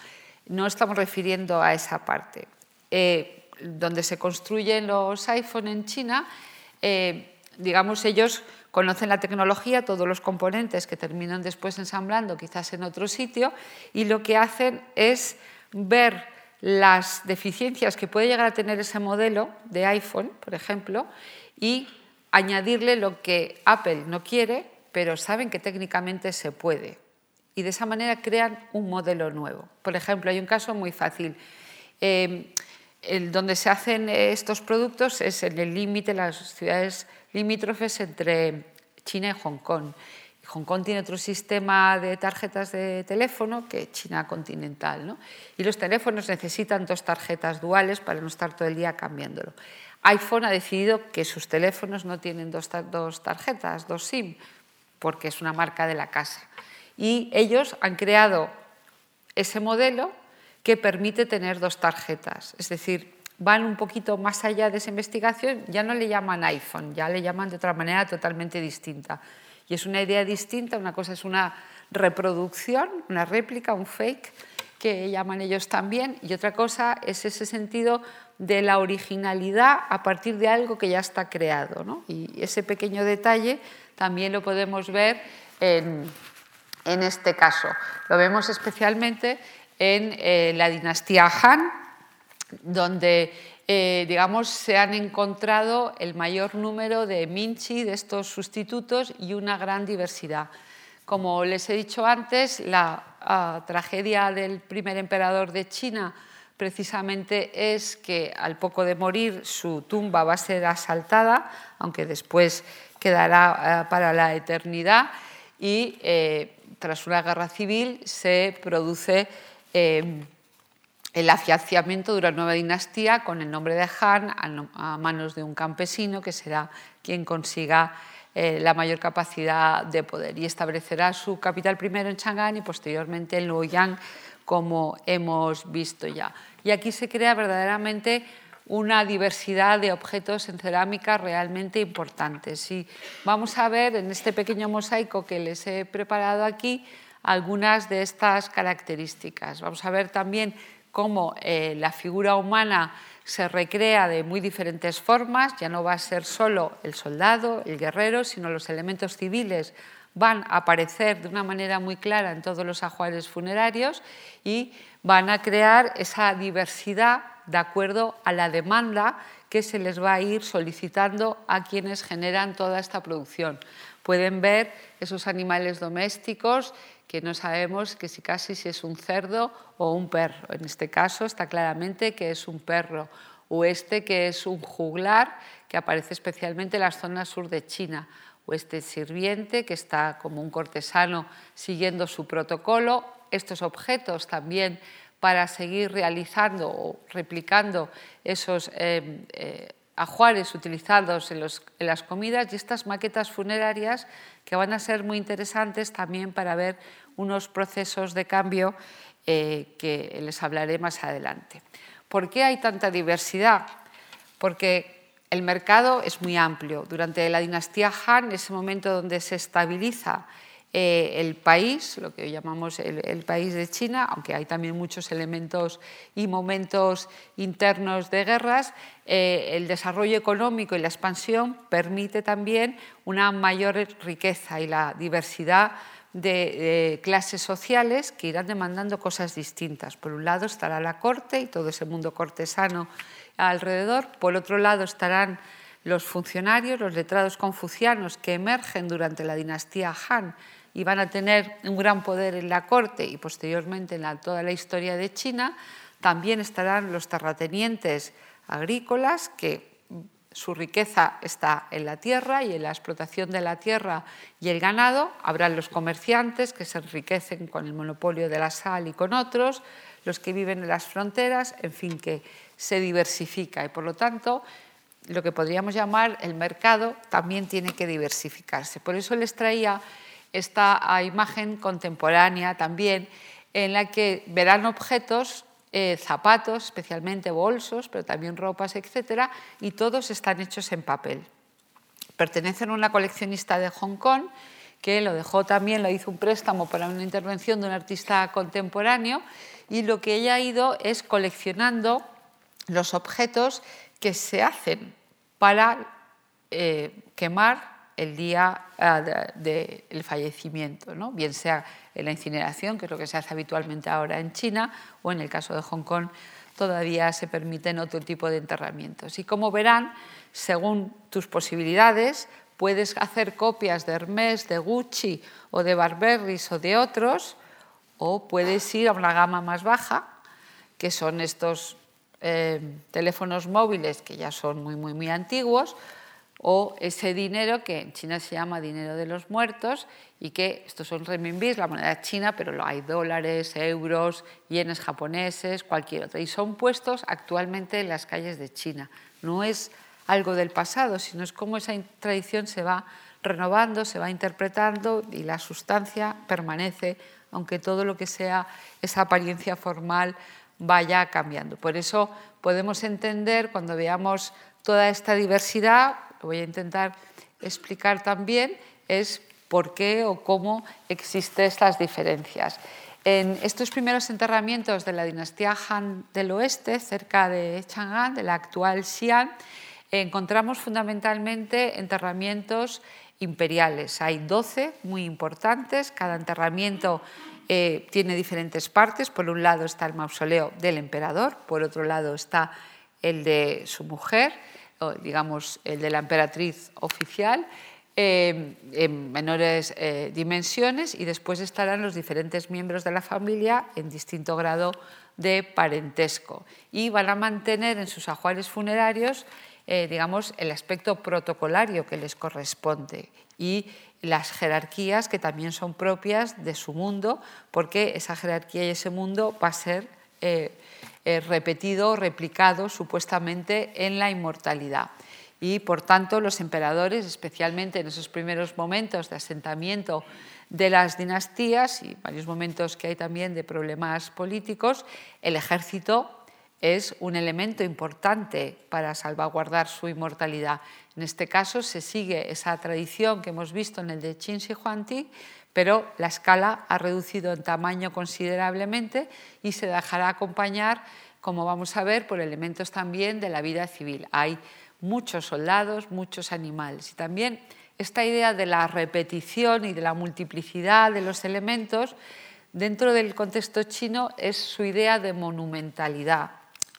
no estamos refiriendo a esa parte. Eh, donde se construyen los iPhone en China, eh, digamos, ellos conocen la tecnología, todos los componentes que terminan después ensamblando quizás en otro sitio, y lo que hacen es ver las deficiencias que puede llegar a tener ese modelo de iPhone, por ejemplo, y añadirle lo que Apple no quiere, pero saben que técnicamente se puede y de esa manera crean un modelo nuevo. Por ejemplo, hay un caso muy fácil. Eh, el, donde se hacen estos productos es en el límite, las ciudades limítrofes entre China y Hong Kong. Hong Kong tiene otro sistema de tarjetas de teléfono que China continental. ¿no? Y los teléfonos necesitan dos tarjetas duales para no estar todo el día cambiándolo. iPhone ha decidido que sus teléfonos no tienen dos tarjetas, dos SIM, porque es una marca de la casa. Y ellos han creado ese modelo que permite tener dos tarjetas. Es decir, van un poquito más allá de esa investigación, ya no le llaman iPhone, ya le llaman de otra manera totalmente distinta. Y es una idea distinta, una cosa es una reproducción, una réplica, un fake, que llaman ellos también, y otra cosa es ese sentido de la originalidad a partir de algo que ya está creado. Y ese pequeño detalle también lo podemos ver en, en este caso. Lo vemos especialmente en eh, la dinastía Han, donde eh, digamos, se han encontrado el mayor número de minchi, de estos sustitutos, y una gran diversidad. Como les he dicho antes, la ah, tragedia del primer emperador de China precisamente es que al poco de morir su tumba va a ser asaltada, aunque después quedará ah, para la eternidad, y eh, tras una guerra civil se produce eh, el afianzamiento de una nueva dinastía con el nombre de Han a manos de un campesino que será quien consiga eh, la mayor capacidad de poder y establecerá su capital primero en Chang'an y posteriormente en Luoyang, como hemos visto ya. Y aquí se crea verdaderamente una diversidad de objetos en cerámica realmente importantes. Y vamos a ver en este pequeño mosaico que les he preparado aquí algunas de estas características. Vamos a ver también cómo eh, la figura humana se recrea de muy diferentes formas, ya no va a ser solo el soldado, el guerrero, sino los elementos civiles van a aparecer de una manera muy clara en todos los ajuares funerarios y van a crear esa diversidad de acuerdo a la demanda que se les va a ir solicitando a quienes generan toda esta producción. Pueden ver esos animales domésticos que no sabemos que si casi si es un cerdo o un perro. En este caso está claramente que es un perro. O este que es un juglar que aparece especialmente en la zona sur de China. O este sirviente que está como un cortesano siguiendo su protocolo. Estos objetos también para seguir realizando o replicando esos eh, eh, ajuares utilizados en, las comidas y estas maquetas funerarias que van a ser muy interesantes también para ver unos procesos de cambio eh, que les hablaré más adelante. ¿Por qué hay tanta diversidad? Porque el mercado es muy amplio. Durante la dinastía Han, ese momento donde se estabiliza eh, el país, lo que llamamos el, país de China, aunque hay también muchos elementos y momentos internos de guerras, eh, el desarrollo económico y la expansión permite también una mayor riqueza y la diversidad de, clases sociales que irán demandando cosas distintas. Por un lado estará la corte y todo ese mundo cortesano alrededor, por otro lado estarán los funcionarios, los letrados confucianos que emergen durante la dinastía Han y van a tener un gran poder en la corte y posteriormente en toda la historia de China. También estarán los terratenientes agrícolas que su riqueza está en la tierra y en la explotación de la tierra y el ganado. Habrán los comerciantes que se enriquecen con el monopolio de la sal y con otros, los que viven en las fronteras, en fin, que se diversifica y por lo tanto lo que podríamos llamar el mercado también tiene que diversificarse. Por eso les traía esta imagen contemporánea también en la que verán objetos eh, zapatos, especialmente bolsos, pero también ropas, etc. Y todos están hechos en papel. Pertenecen a una coleccionista de Hong Kong que lo dejó también, lo hizo un préstamo para una intervención de un artista contemporáneo y lo que ella ha ido es coleccionando los objetos que se hacen para eh, quemar el día del de, fallecimiento, ¿no? bien sea en la incineración, que es lo que se hace habitualmente ahora en China, o en el caso de Hong Kong todavía se permiten otro tipo de enterramientos. Y como verán, según tus posibilidades, puedes hacer copias de Hermès, de Gucci o de Barberries o de otros, o puedes ir a una gama más baja, que son estos eh, teléfonos móviles que ya son muy, muy, muy antiguos, o ese dinero que en China se llama dinero de los muertos y que estos son renminbis, la moneda china, pero hay dólares, euros, yenes japoneses, cualquier otra. Y son puestos actualmente en las calles de China. No es algo del pasado, sino es cómo esa tradición se va renovando, se va interpretando y la sustancia permanece, aunque todo lo que sea esa apariencia formal vaya cambiando. Por eso podemos entender cuando veamos toda esta diversidad voy a intentar explicar también, es por qué o cómo existen estas diferencias. En estos primeros enterramientos de la dinastía Han del Oeste, cerca de Chang'an, de la actual Xi'an, encontramos fundamentalmente enterramientos imperiales. Hay 12 muy importantes, cada enterramiento eh, tiene diferentes partes. Por un lado está el mausoleo del emperador, por otro lado está el de su mujer, digamos, el de la emperatriz oficial, eh, en menores eh, dimensiones y después estarán los diferentes miembros de la familia en distinto grado de parentesco. Y van a mantener en sus ajuares funerarios eh, digamos, el aspecto protocolario que les corresponde y las jerarquías que también son propias de su mundo, porque esa jerarquía y ese mundo va a ser eh, repetido, replicado supuestamente en la inmortalidad. Y por tanto los emperadores, especialmente en esos primeros momentos de asentamiento de las dinastías y varios momentos que hay también de problemas políticos, el ejército es un elemento importante para salvaguardar su inmortalidad. En este caso se sigue esa tradición que hemos visto en el de Qin Shi Huangdi, pero la escala ha reducido en tamaño considerablemente y se dejará acompañar, como vamos a ver, por elementos también de la vida civil. Hay muchos soldados, muchos animales y también esta idea de la repetición y de la multiplicidad de los elementos dentro del contexto chino es su idea de monumentalidad.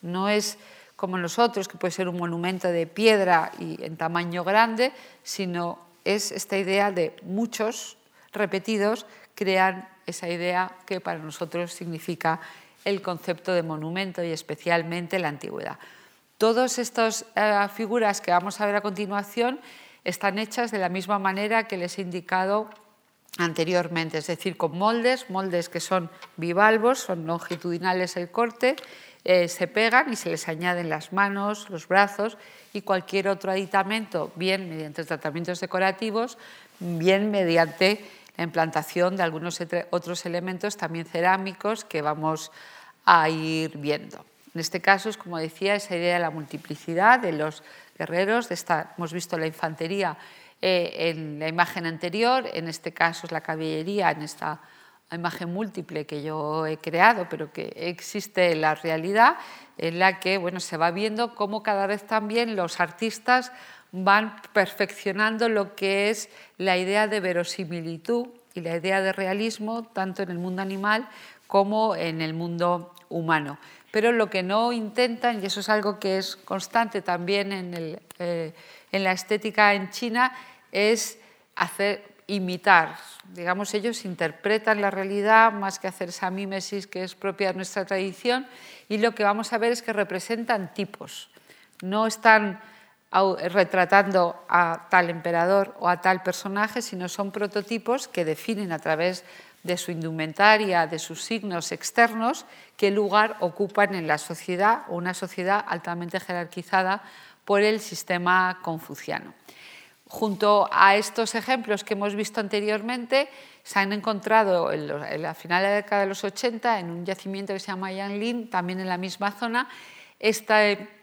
No es como nosotros, que puede ser un monumento de piedra y en tamaño grande, sino es esta idea de muchos repetidos crean esa idea que para nosotros significa el concepto de monumento y especialmente la antigüedad. Todas estas eh, figuras que vamos a ver a continuación están hechas de la misma manera que les he indicado anteriormente, es decir, con moldes, moldes que son bivalvos, son longitudinales el corte, eh, se pegan y se les añaden las manos, los brazos y cualquier otro aditamento, bien mediante tratamientos decorativos, bien mediante la implantación de algunos otros elementos también cerámicos que vamos a ir viendo. En este caso es, como decía, esa idea de la multiplicidad de los guerreros. Hemos visto la infantería eh, en la imagen anterior, en este caso es la caballería en esta imagen múltiple que yo he creado, pero que existe en la realidad, en la que bueno, se va viendo cómo cada vez también los artistas van perfeccionando lo que es la idea de verosimilitud y la idea de realismo, tanto en el mundo animal como en el mundo humano. Pero lo que no intentan, y eso es algo que es constante también en, eh, en la estética en China, es hacer imitar. Digamos, ellos interpretan la realidad más que hacer esa mímesis que es propia de nuestra tradición y lo que vamos a ver es que representan tipos. No están retratando a tal emperador o a tal personaje, sino son prototipos que definen a través de su indumentaria, de sus signos externos, qué lugar ocupan en la sociedad una sociedad altamente jerarquizada por el sistema confuciano. Junto a estos ejemplos que hemos visto anteriormente, se han encontrado en, la final de la década de los 80 en un yacimiento que se llama Yanlin, también en la misma zona, este,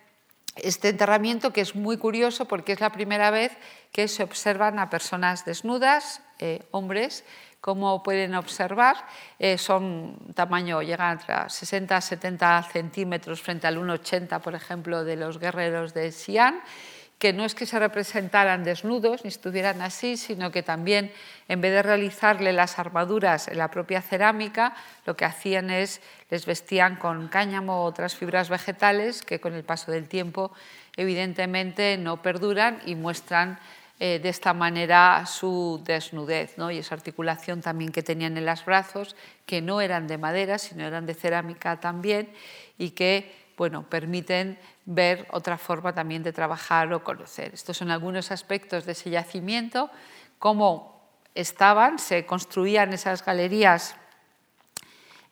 este enterramiento que es muy curioso porque es la primera vez que se observan a personas desnudas, eh, hombres, como pueden observar, eh, son tamaño, llegan a 60 a 70 centímetros frente al 1,80, por ejemplo, de los guerreros de Xi'an que no es que se representaran desnudos ni estuvieran así, sino que también en vez de realizarle las armaduras en la propia cerámica, lo que hacían es les vestían con cáñamo o otras fibras vegetales que con el paso del tiempo evidentemente no perduran y muestran eh, de esta manera su desnudez ¿no? y esa articulación también que tenían en los brazos, que no eran de madera, sino eran de cerámica también y que bueno, permiten ver otra forma también de trabajar o conocer. Estos son algunos aspectos de ese yacimiento, cómo estaban, se construían esas galerías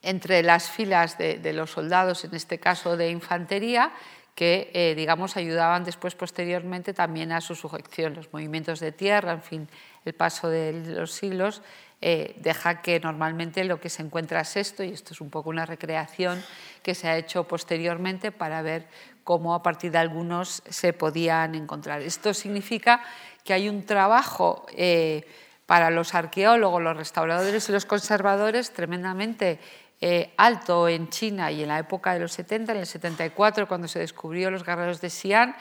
entre las filas de, los soldados, en este caso de infantería, que eh, digamos ayudaban después posteriormente también a su sujeción, los movimientos de tierra, en fin, el paso de los siglos eh, deja que normalmente lo que se encuentra es esto, y esto es un poco una recreación que se ha hecho posteriormente para ver cómo a partir de algunos se podían encontrar. Esto significa que hay un trabajo eh, para los arqueólogos, los restauradores y los conservadores tremendamente eh, alto en China y en la época de los 70, en el 74, cuando se descubrió los guerreros de Xi'an,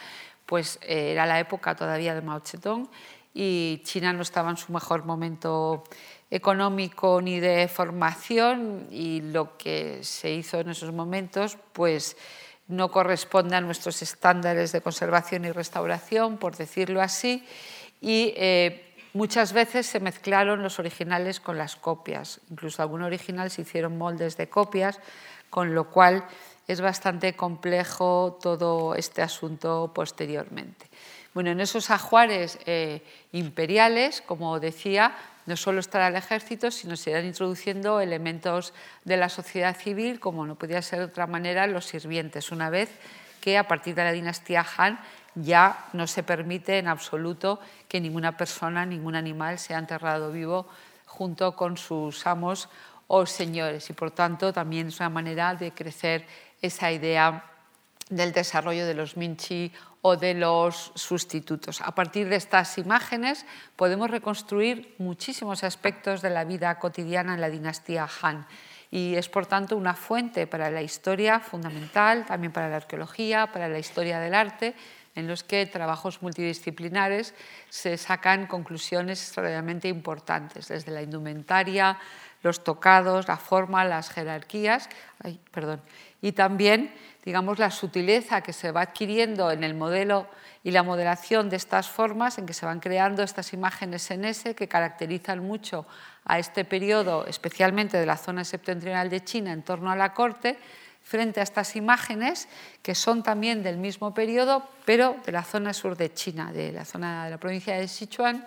pues era la época todavía de Mao Zedong y China no estaba en su mejor momento económico ni de formación y lo que se hizo en esos momentos pues no corresponde a nuestros estándares de conservación y restauración, por decirlo así, y eh, muchas veces se mezclaron los originales con las copias, incluso algún original se hicieron moldes de copias, con lo cual es bastante complejo todo este asunto posteriormente. Bueno, en esos ajuares eh, imperiales, como decía, no solo estará el ejército, sino se irán introduciendo elementos de la sociedad civil, como no podía ser de otra manera, los sirvientes, una vez que a partir de la dinastía Han ya no se permite en absoluto que ninguna persona, ningún animal sea enterrado vivo junto con sus amos o señores y por tanto también es una manera de crecer esa idea del desarrollo de los Minchi o de los sustitutos. A partir de estas imágenes podemos reconstruir muchísimos aspectos de la vida cotidiana en la dinastía Han y es por tanto una fuente para la historia fundamental, también para la arqueología, para la historia del arte, en los que trabajos multidisciplinares se sacan conclusiones extraordinariamente importantes, desde la indumentaria, los tocados, la forma, las jerarquías, perdón, y también digamos, la sutileza que se va adquiriendo en el modelo y la modelación de estas formas, en que se van creando estas imágenes en S que caracterizan mucho a este periodo, especialmente de la zona septentrional de China en torno a la corte, frente a estas imágenes que son también del mismo periodo, pero de la zona sur de China, de la zona de la provincia de Sichuan,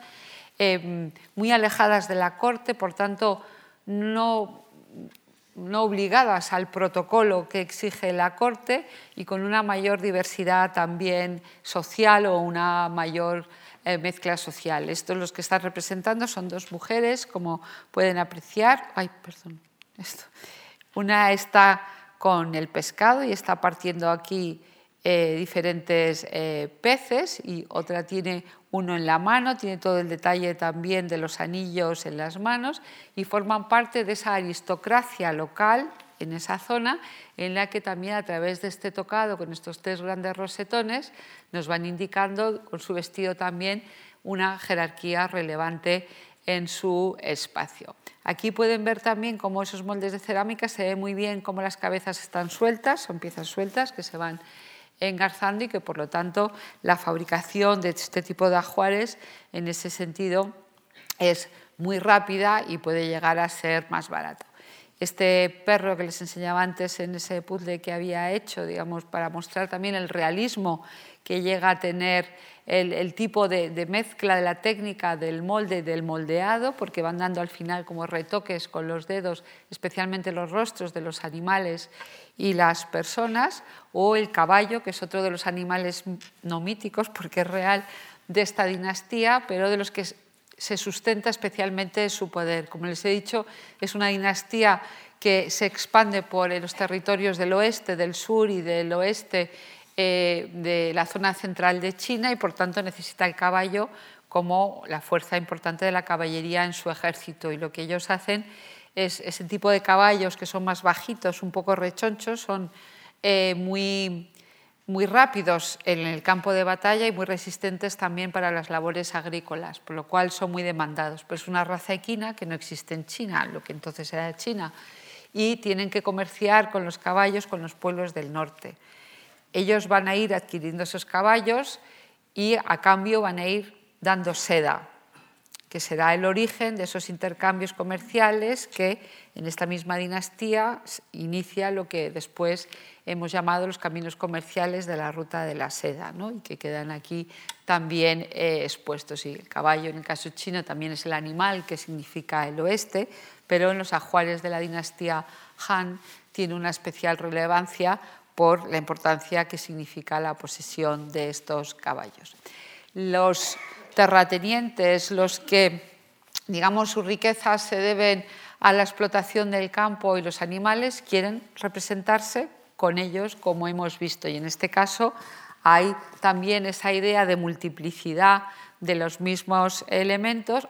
eh, muy alejadas de la corte, por tanto, no no obligadas al protocolo que exige la Corte y con una mayor diversidad también social o una mayor eh, mezcla social. Estos los que están representando son dos mujeres, como pueden apreciar. Ay, perdón, esto. Una está con el pescado y está partiendo aquí eh, diferentes eh, peces y otra tiene uno en la mano, tiene todo el detalle también de los anillos en las manos y forman parte de esa aristocracia local en esa zona en la que también a través de este tocado con estos tres grandes rosetones nos van indicando con su vestido también una jerarquía relevante en su espacio. Aquí pueden ver también cómo esos moldes de cerámica se ve muy bien cómo las cabezas están sueltas, son piezas sueltas que se van engarzando y que por lo tanto la fabricación de este tipo de ajuares en ese sentido es muy rápida y puede llegar a ser más barato. Este perro que les enseñaba antes en ese puzzle que había hecho, digamos, para mostrar también el realismo que llega a tener el, tipo de, mezcla de la técnica del molde del moldeado, porque van dando al final como retoques con los dedos, especialmente los rostros de los animales y las personas, o el caballo, que es otro de los animales no míticos, porque es real, de esta dinastía, pero de los que se sustenta especialmente su poder. Como les he dicho, es una dinastía que se expande por los territorios del oeste, del sur y del oeste eh, de la zona central de China y por tanto necesita el caballo como la fuerza importante de la caballería en su ejército. Y lo que ellos hacen es ese tipo de caballos que son más bajitos, un poco rechonchos, son eh, muy, muy rápidos en el campo de batalla y muy resistentes también para las labores agrícolas, por lo cual son muy demandados. Pues es una raza equina que no existe en China, lo que entonces era China, y tienen que comerciar con los caballos con los pueblos del norte. Ellos van a ir adquiriendo esos caballos y a cambio van a ir dando seda que será el origen de esos intercambios comerciales que en esta misma dinastía inicia lo que después hemos llamado los caminos comerciales de la ruta de la seda, ¿no? y que quedan aquí también eh, expuestos. Y el caballo, en el caso chino, también es el animal que significa el oeste, pero en los ajuares de la dinastía Han tiene una especial relevancia por la importancia que significa la posesión de estos caballos. Los terratenientes, los que, digamos, sus riquezas se deben a la explotación del campo y los animales, quieren representarse con ellos, como hemos visto. Y en este caso hay también esa idea de multiplicidad de los mismos elementos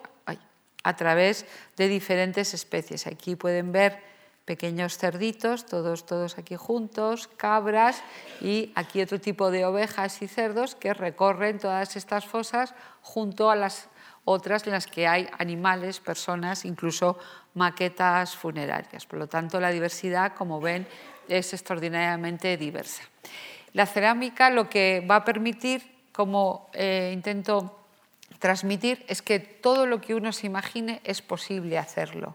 a través de diferentes especies. Aquí pueden ver pequeños cerditos, todos, todos aquí juntos, cabras y aquí otro tipo de ovejas y cerdos que recorren todas estas fosas junto a las otras en las que hay animales, personas, incluso maquetas funerarias. Por lo tanto, la diversidad, como ven, es extraordinariamente diversa. La cerámica lo que va a permitir, como eh, intento transmitir, es que todo lo que uno se imagine es posible hacerlo.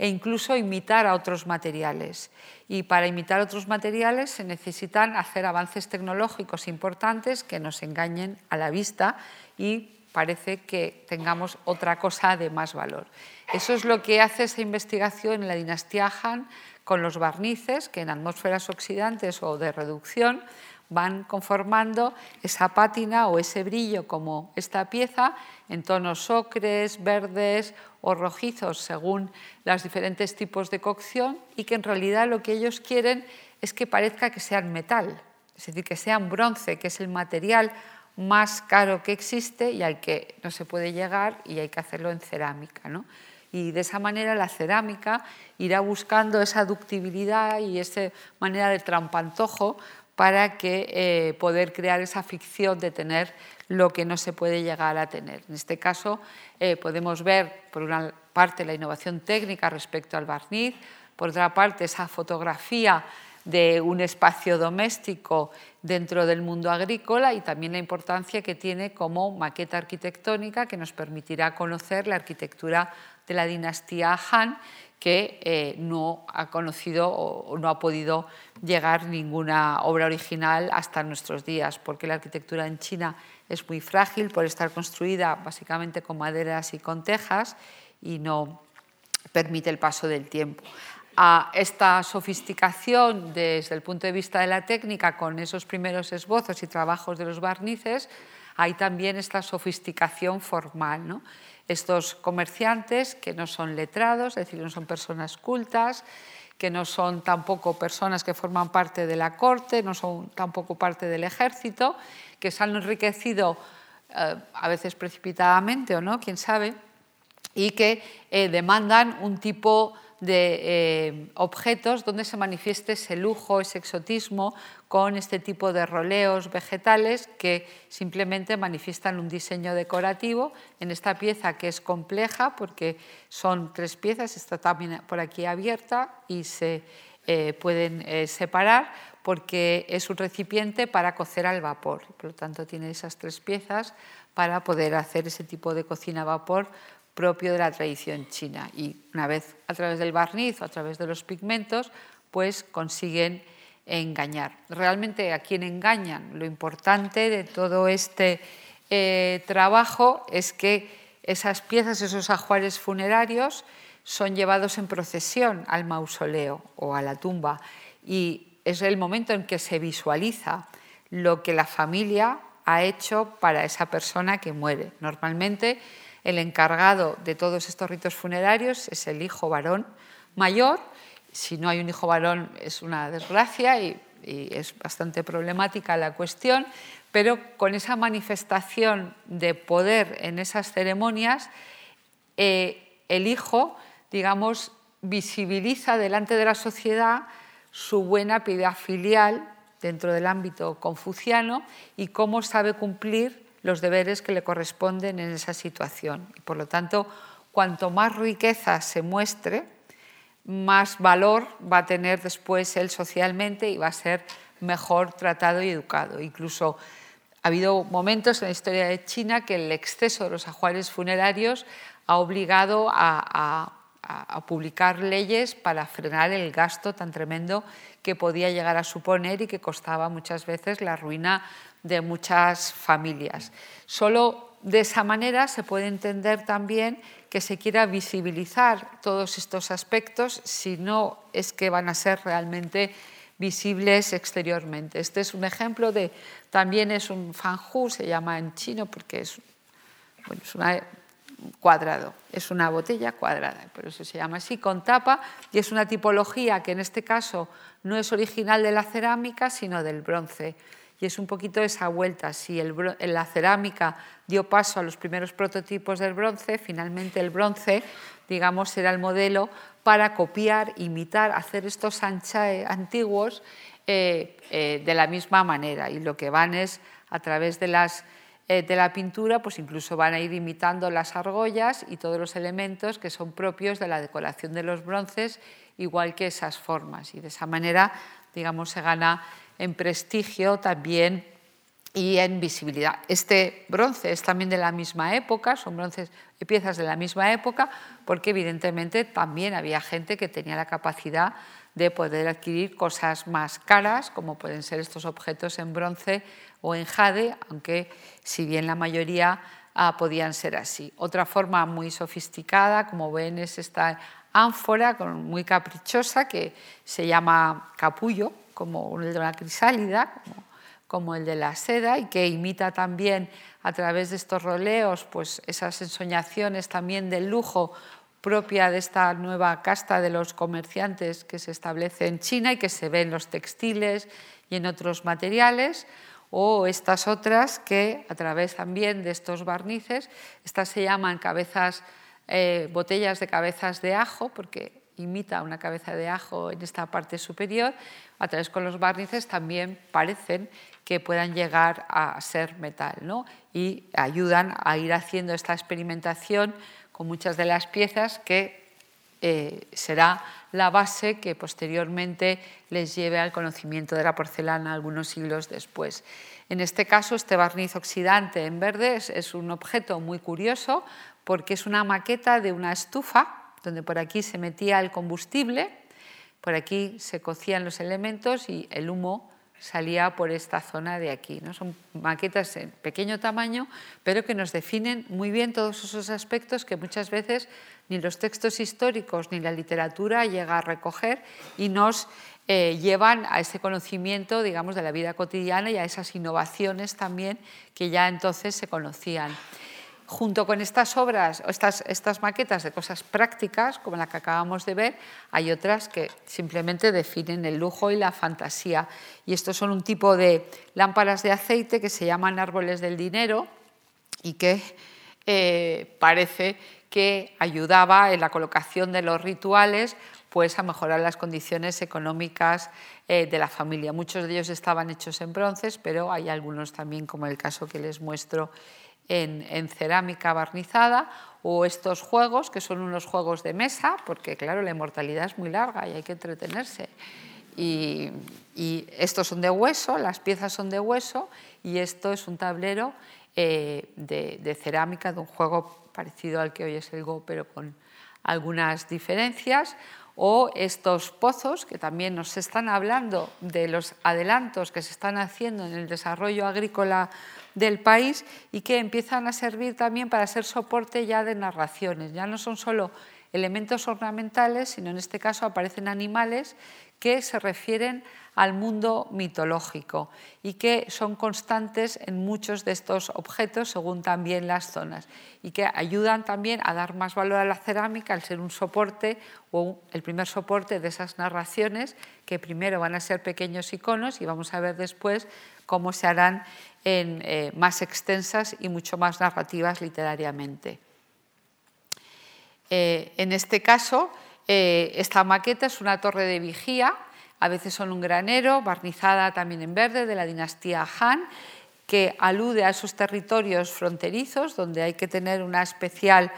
E incluso imitar a otros materiales. Y para imitar otros materiales se necesitan hacer avances tecnológicos importantes que nos engañen a la vista y parece que tengamos otra cosa de más valor. Eso es lo que hace esa investigación en la dinastía Han con los barnices, que en atmósferas oxidantes o de reducción van conformando esa pátina o ese brillo como esta pieza en tonos ocres, verdes o rojizos según los diferentes tipos de cocción y que en realidad lo que ellos quieren es que parezca que sean metal, es decir, que sean bronce, que es el material más caro que existe y al que no se puede llegar y hay que hacerlo en cerámica. ¿no? Y de esa manera la cerámica irá buscando esa ductibilidad y esa manera de trampantojo para que, eh, poder crear esa ficción de tener lo que no se puede llegar a tener. En este caso eh, podemos ver, por una parte, la innovación técnica respecto al barniz, por otra parte, esa fotografía de un espacio doméstico dentro del mundo agrícola y también la importancia que tiene como maqueta arquitectónica que nos permitirá conocer la arquitectura de la dinastía Han que eh, no ha conocido o no ha podido llegar ninguna obra original hasta nuestros días, porque la arquitectura en China es muy frágil por estar construida básicamente con maderas y con tejas y no permite el paso del tiempo. A esta sofisticación desde el punto de vista de la técnica, con esos primeros esbozos y trabajos de los barnices, hay también esta sofisticación formal. ¿no? estos comerciantes que no son letrados, es decir, no son personas cultas, que no son tampoco personas que forman parte de la corte, no son tampoco parte del ejército, que se han enriquecido eh, a veces precipitadamente o no, quién sabe, y que eh, demandan un tipo de eh, objetos donde se manifieste ese lujo, ese exotismo con este tipo de roleos vegetales que simplemente manifiestan un diseño decorativo en esta pieza que es compleja porque son tres piezas, está también por aquí abierta y se eh, pueden eh, separar porque es un recipiente para cocer al vapor. Por lo tanto, tiene esas tres piezas para poder hacer ese tipo de cocina a vapor propio de la tradición china. Y una vez a través del barniz o a través de los pigmentos, pues consiguen engañar. Realmente a quién engañan. Lo importante de todo este eh, trabajo es que esas piezas, esos ajuares funerarios, son llevados en procesión al mausoleo o a la tumba y es el momento en que se visualiza lo que la familia ha hecho para esa persona que muere. Normalmente el encargado de todos estos ritos funerarios es el hijo varón mayor. Si no hay un hijo varón es una desgracia y, es bastante problemática la cuestión, pero con esa manifestación de poder en esas ceremonias, eh, el hijo, digamos, visibiliza delante de la sociedad su buena piedad filial dentro del ámbito confuciano y cómo sabe cumplir los deberes que le corresponden en esa situación. Y por lo tanto, cuanto más riqueza se muestre, más valor va a tener después él socialmente y va a ser mejor tratado y educado. Incluso ha habido momentos en la historia de China que el exceso de los ajuares funerarios ha obligado a, a publicar leyes para frenar el gasto tan tremendo que podía llegar a suponer y que costaba muchas veces la ruina de muchas familias. Solo de esa manera se puede entender también que se quiera visibilizar todos estos aspectos, si no es que van a ser realmente visibles exteriormente. Este es un ejemplo de, también es un fanju, se llama en chino porque es, bueno, es una cuadrado, es una botella cuadrada, por eso se llama así, con tapa, y es una tipología que en este caso no es original de la cerámica, sino del bronce y es un poquito esa vuelta. Si la cerámica dio paso a los primeros prototipos del bronce, finalmente el bronce, digamos, será el modelo para copiar, imitar, hacer estos anchae antiguos eh, eh, de la misma manera. Y lo que van es, a través de, eh, de la pintura, pues incluso van a ir imitando las argollas y todos los elementos que son propios de la decoración de los bronces, igual que esas formas. Y de esa manera, digamos, se gana en prestigio también y en visibilidad. Este bronce es también de la misma época, son bronces y piezas de la misma época, porque evidentemente también había gente que tenía la capacidad de poder adquirir cosas más caras, como pueden ser estos objetos en bronce o en jade, aunque si bien la mayoría ah, podían ser así. Otra forma muy sofisticada, como ven, es esta ánfora muy caprichosa que se llama capullo, como el de la crisálida, como el de la seda y que imita también a través de estos roleos pues esas ensoñaciones también del lujo propia de esta nueva casta de los comerciantes que se establece en China y que se ve en los textiles y en otros materiales, o estas otras que a través también de estos barnices, estas se llaman cabezas, eh, botellas de cabezas de ajo, porque imita una cabeza de ajo en esta parte superior, a través con los barnices también parecen que puedan llegar a ser metal ¿no? y ayudan a ir haciendo esta experimentación con muchas de las piezas que eh, será la base que posteriormente les lleve al conocimiento de la porcelana algunos siglos después. En este caso, este barniz oxidante en verde es un objeto muy curioso porque es una maqueta de una estufa donde por aquí se metía el combustible, por aquí se cocían los elementos y el humo salía por esta zona de aquí. ¿no? Son maquetas en pequeño tamaño, pero que nos definen muy bien todos esos aspectos que muchas veces ni los textos históricos ni la literatura llega a recoger y nos eh, llevan a ese conocimiento, digamos, de la vida cotidiana y a esas innovaciones también que ya entonces se conocían junto con estas obras, estas, estas maquetas de cosas prácticas, como la que acabamos de ver, hay otras que simplemente definen el lujo y la fantasía. Y estos son un tipo de lámparas de aceite que se llaman árboles del dinero y que eh, parece que ayudaba en la colocación de los rituales pues a mejorar las condiciones económicas eh, de la familia. Muchos de ellos estaban hechos en bronces, pero hay algunos también, como el caso que les muestro en, cerámica barnizada o estos juegos, que son unos juegos de mesa, porque claro, la inmortalidad es muy larga y hay que entretenerse. Y, estos son de hueso, las piezas son de hueso y esto es un tablero eh, de, de, cerámica, de un juego parecido al que hoy es el Go, pero con algunas diferencias. O estos pozos, que también nos están hablando de los adelantos que se están haciendo en el desarrollo agrícola del país y que empiezan a servir también para ser soporte ya de narraciones. Ya no son solo elementos ornamentales, sino en este caso aparecen animales que se refieren al mundo mitológico y que son constantes en muchos de estos objetos según también las zonas y que ayudan también a dar más valor a la cerámica al ser un soporte o el primer soporte de esas narraciones que primero van a ser pequeños iconos y vamos a ver después cómo se harán en, eh, más extensas y mucho más narrativas literariamente. Eh, en este caso, eh, esta maqueta es una torre de vigía, a veces son un granero, barnizada también en verde, de la dinastía Han, que alude a esos territorios fronterizos donde hay que tener una especial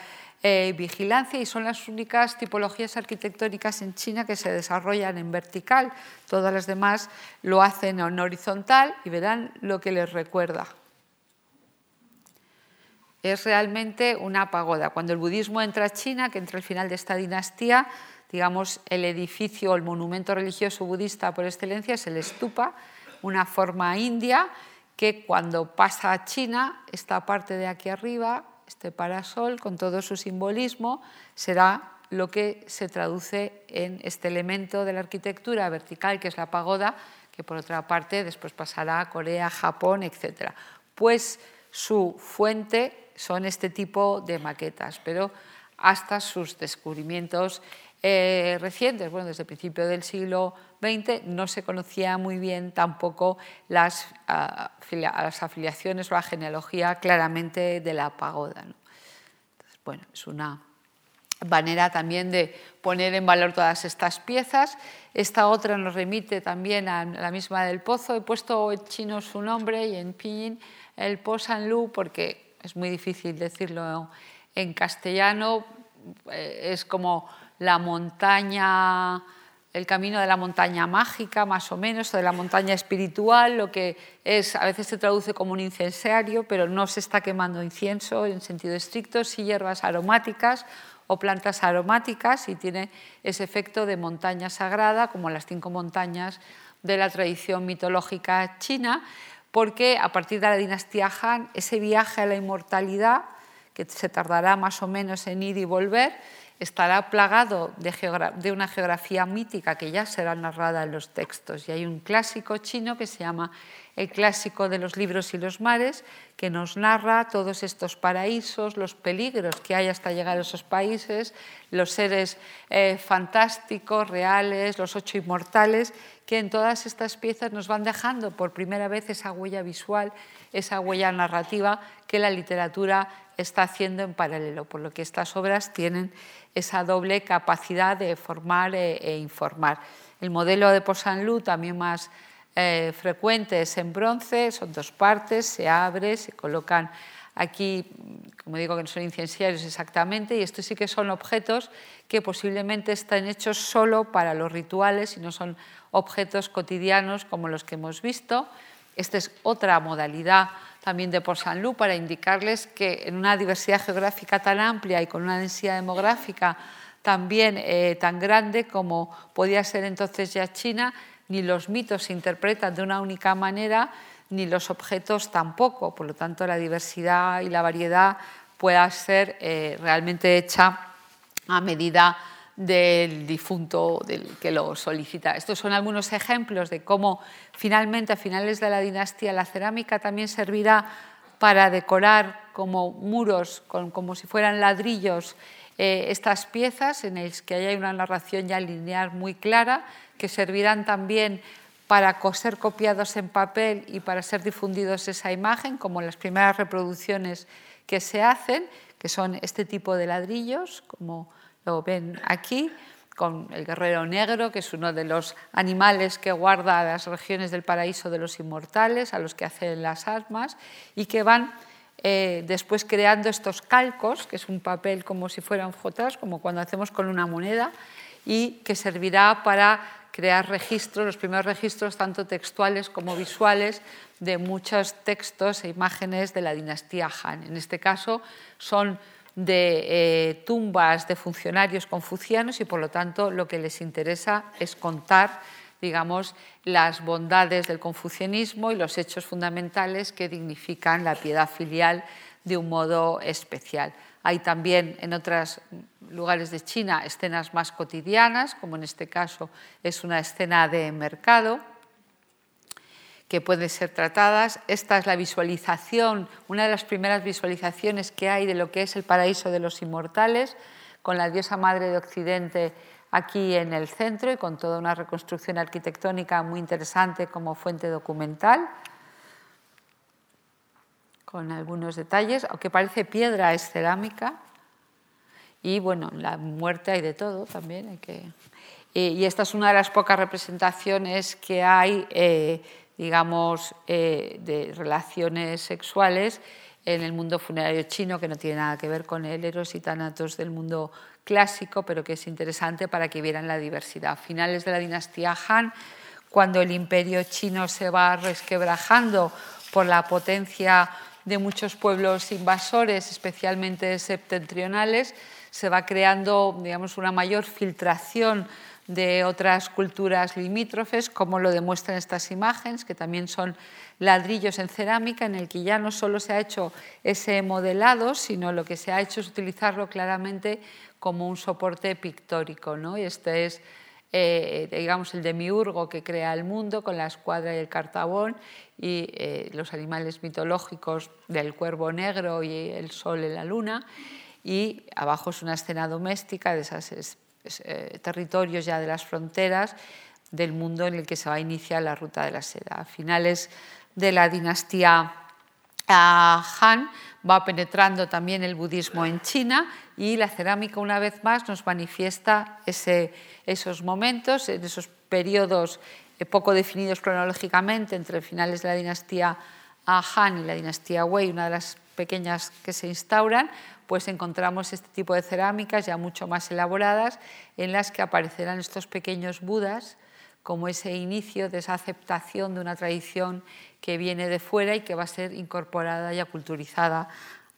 eh, vigilancia y son las únicas tipologías arquitectónicas en China que se desarrollan en vertical. Todas las demás lo hacen en horizontal y verán lo que les recuerda. Es realmente una pagoda. Cuando el budismo entra a China, que entra al final de esta dinastía, digamos, el edificio, el monumento religioso budista por excelencia es el stupa, una forma india que cuando pasa a China, esta parte de aquí arriba este parasol, con todo su simbolismo, será lo que se traduce en este elemento de la arquitectura vertical, que es la pagoda, que por otra parte después pasará a Corea, Japón, etc. Pues su fuente son este tipo de maquetas, pero hasta sus descubrimientos eh, recientes, bueno, desde el principio del siglo XX, no se conocía muy bien tampoco las, las afiliaciones o la genealogía claramente de la pagoda. bueno, es una manera también de poner en valor todas estas piezas. Esta otra nos remite también a la misma del pozo. He puesto en chino su nombre y en pinyin el Po San Lu porque es muy difícil decirlo en castellano. Eh, es como la montaña el camino de la montaña mágica, más o menos, o de la montaña espiritual, lo que es, a veces se traduce como un incensario, pero no se está quemando incienso en sentido estricto, sí hierbas aromáticas o plantas aromáticas y tiene ese efecto de montaña sagrada, como las cinco montañas de la tradición mitológica china, porque a partir de la dinastía Han, ese viaje a la inmortalidad, que se tardará más o menos en ir y volver, estará plagado de, una geografía mítica que ya será narrada en los textos. Y hay un clásico chino que se llama el clásico de los libros y los mares, que nos narra todos estos paraísos, los peligros que hay hasta llegar a esos países, los seres eh, fantásticos, reales, los ocho inmortales, que en todas estas piezas nos van dejando por primera vez esa huella visual, esa huella narrativa que la literatura está haciendo en paralelo, por lo que estas obras tienen esa doble capacidad de formar e, e informar. El modelo de Posanlu también más eh, frecuente es en bronce, son dos partes, se abre, se colocan aquí, como digo que no son incenciarios exactamente, y estos sí que son objetos que posiblemente están hechos solo para los rituales y no son objetos cotidianos como los que hemos visto. Esta es otra modalidad también de por para indicarles que en una diversidad geográfica tan amplia y con una densidad demográfica también eh, tan grande como podía ser entonces ya China, ni los mitos se interpretan de una única manera, ni los objetos tampoco. Por lo tanto, la diversidad y la variedad pueda ser eh, realmente hecha a medida del difunto del que lo solicita. Estos son algunos ejemplos de cómo finalmente a finales de la dinastía la cerámica también servirá para decorar como muros, como si fueran ladrillos, eh, estas piezas en las que hay una narración ya lineal muy clara, que servirán también para ser copiados en papel y para ser difundidos esa imagen, como las primeras reproducciones que se hacen, que son este tipo de ladrillos, como lo ven aquí, con el guerrero negro, que es uno de los animales que guarda las regiones del paraíso de los inmortales, a los que hacen las armas, y que van eh, después creando estos calcos, que es un papel como si fueran fotos, como cuando hacemos con una moneda, y que servirá para crear registros, los primeros registros tanto textuales como visuales de muchos textos e imágenes de la dinastía Han. En este caso son de eh, tumbas de funcionarios confucianos y por lo tanto lo que les interesa es contar digamos, las bondades del confucianismo y los hechos fundamentales que dignifican la piedad filial de un modo especial. Hay también en otros lugares de China escenas más cotidianas, como en este caso es una escena de mercado, que pueden ser tratadas. Esta es la visualización, una de las primeras visualizaciones que hay de lo que es el paraíso de los inmortales, con la diosa madre de Occidente aquí en el centro y con toda una reconstrucción arquitectónica muy interesante como fuente documental, con algunos detalles, aunque parece piedra, es cerámica. Y bueno, la muerte hay de todo también. Y esta es una de las pocas representaciones que hay eh, digamos, eh, de relaciones sexuales en el mundo funerario chino, que no tiene nada que ver con el eros y tanatos del mundo clásico, pero que es interesante para que vieran la diversidad. Finales de la dinastía Han, cuando el imperio chino se va resquebrajando por la potencia de muchos pueblos invasores, especialmente septentrionales, se va creando digamos, una mayor filtración de otras culturas limítrofes, como lo demuestran estas imágenes, que también son ladrillos en cerámica, en el que ya no solo se ha hecho ese modelado, sino lo que se ha hecho es utilizarlo claramente como un soporte pictórico. ¿no? Este es eh, digamos, el demiurgo que crea el mundo con la escuadra y el cartabón y eh, los animales mitológicos del cuervo negro y el sol y la luna. Y abajo es una escena doméstica de esas eh, territorios ya de las fronteras del mundo en el que se va a iniciar la ruta de la seda. A finales de la dinastía Han va penetrando también el budismo en China y la cerámica una vez más nos manifiesta esos momentos, en esos periodos eh, poco definidos cronológicamente entre finales de la dinastía Han y la dinastía Wei, una de las pequeñas que se instauran, pues encontramos este tipo de cerámicas ya mucho más elaboradas en las que aparecerán estos pequeños budas como ese inicio de esa aceptación de una tradición que viene de fuera y que va a ser incorporada y aculturizada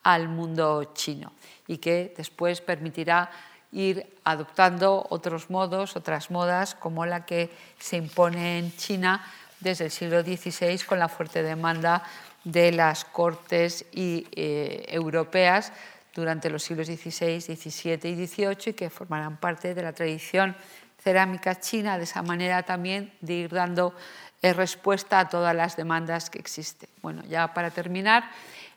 al mundo chino y que después permitirá ir adoptando otros modos, otras modas, como la que se impone en China desde el siglo XVI con la fuerte demanda de las cortes y, eh, europeas durante los siglos XVI, XVII y XVIII y que formarán parte de la tradición cerámica china, de esa manera también de ir dando eh, respuesta a todas las demandas que existen. Bueno, ya para terminar,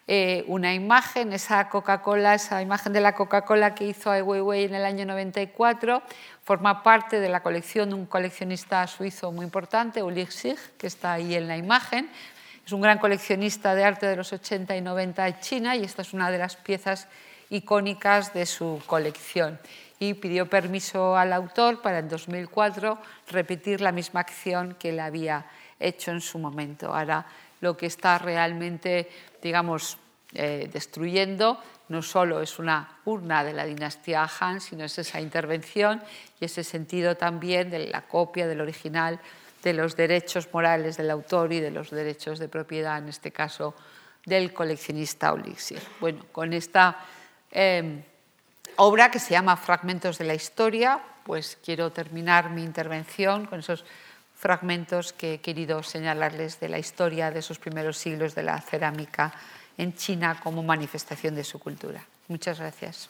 eh, una imagen, esa Coca-Cola, esa imagen de la Coca-Cola que hizo Ai Weiwei en el año 94, forma parte de la colección de un coleccionista suizo muy importante, Ulrich Sig, que está ahí en la imagen. Es un gran coleccionista de arte de los 80 y 90 en China y esta es una de las piezas icónicas de su colección. Y pidió permiso al autor para en 2004 repetir la misma acción que él había hecho en su momento. Ahora lo que está realmente, digamos, eh, destruyendo no solo es una urna de la dinastía Han, sino es esa intervención y ese sentido también de la copia del original, de los derechos morales del autor y de los derechos de propiedad, en este caso del coleccionista Olixir. Bueno, con esta em, obra que se llama Fragmentos de la Historia, pues quiero terminar mi intervención con esos fragmentos que he querido señalarles de la historia de esos primeros siglos de la cerámica en China como manifestación de su cultura. Muchas gracias.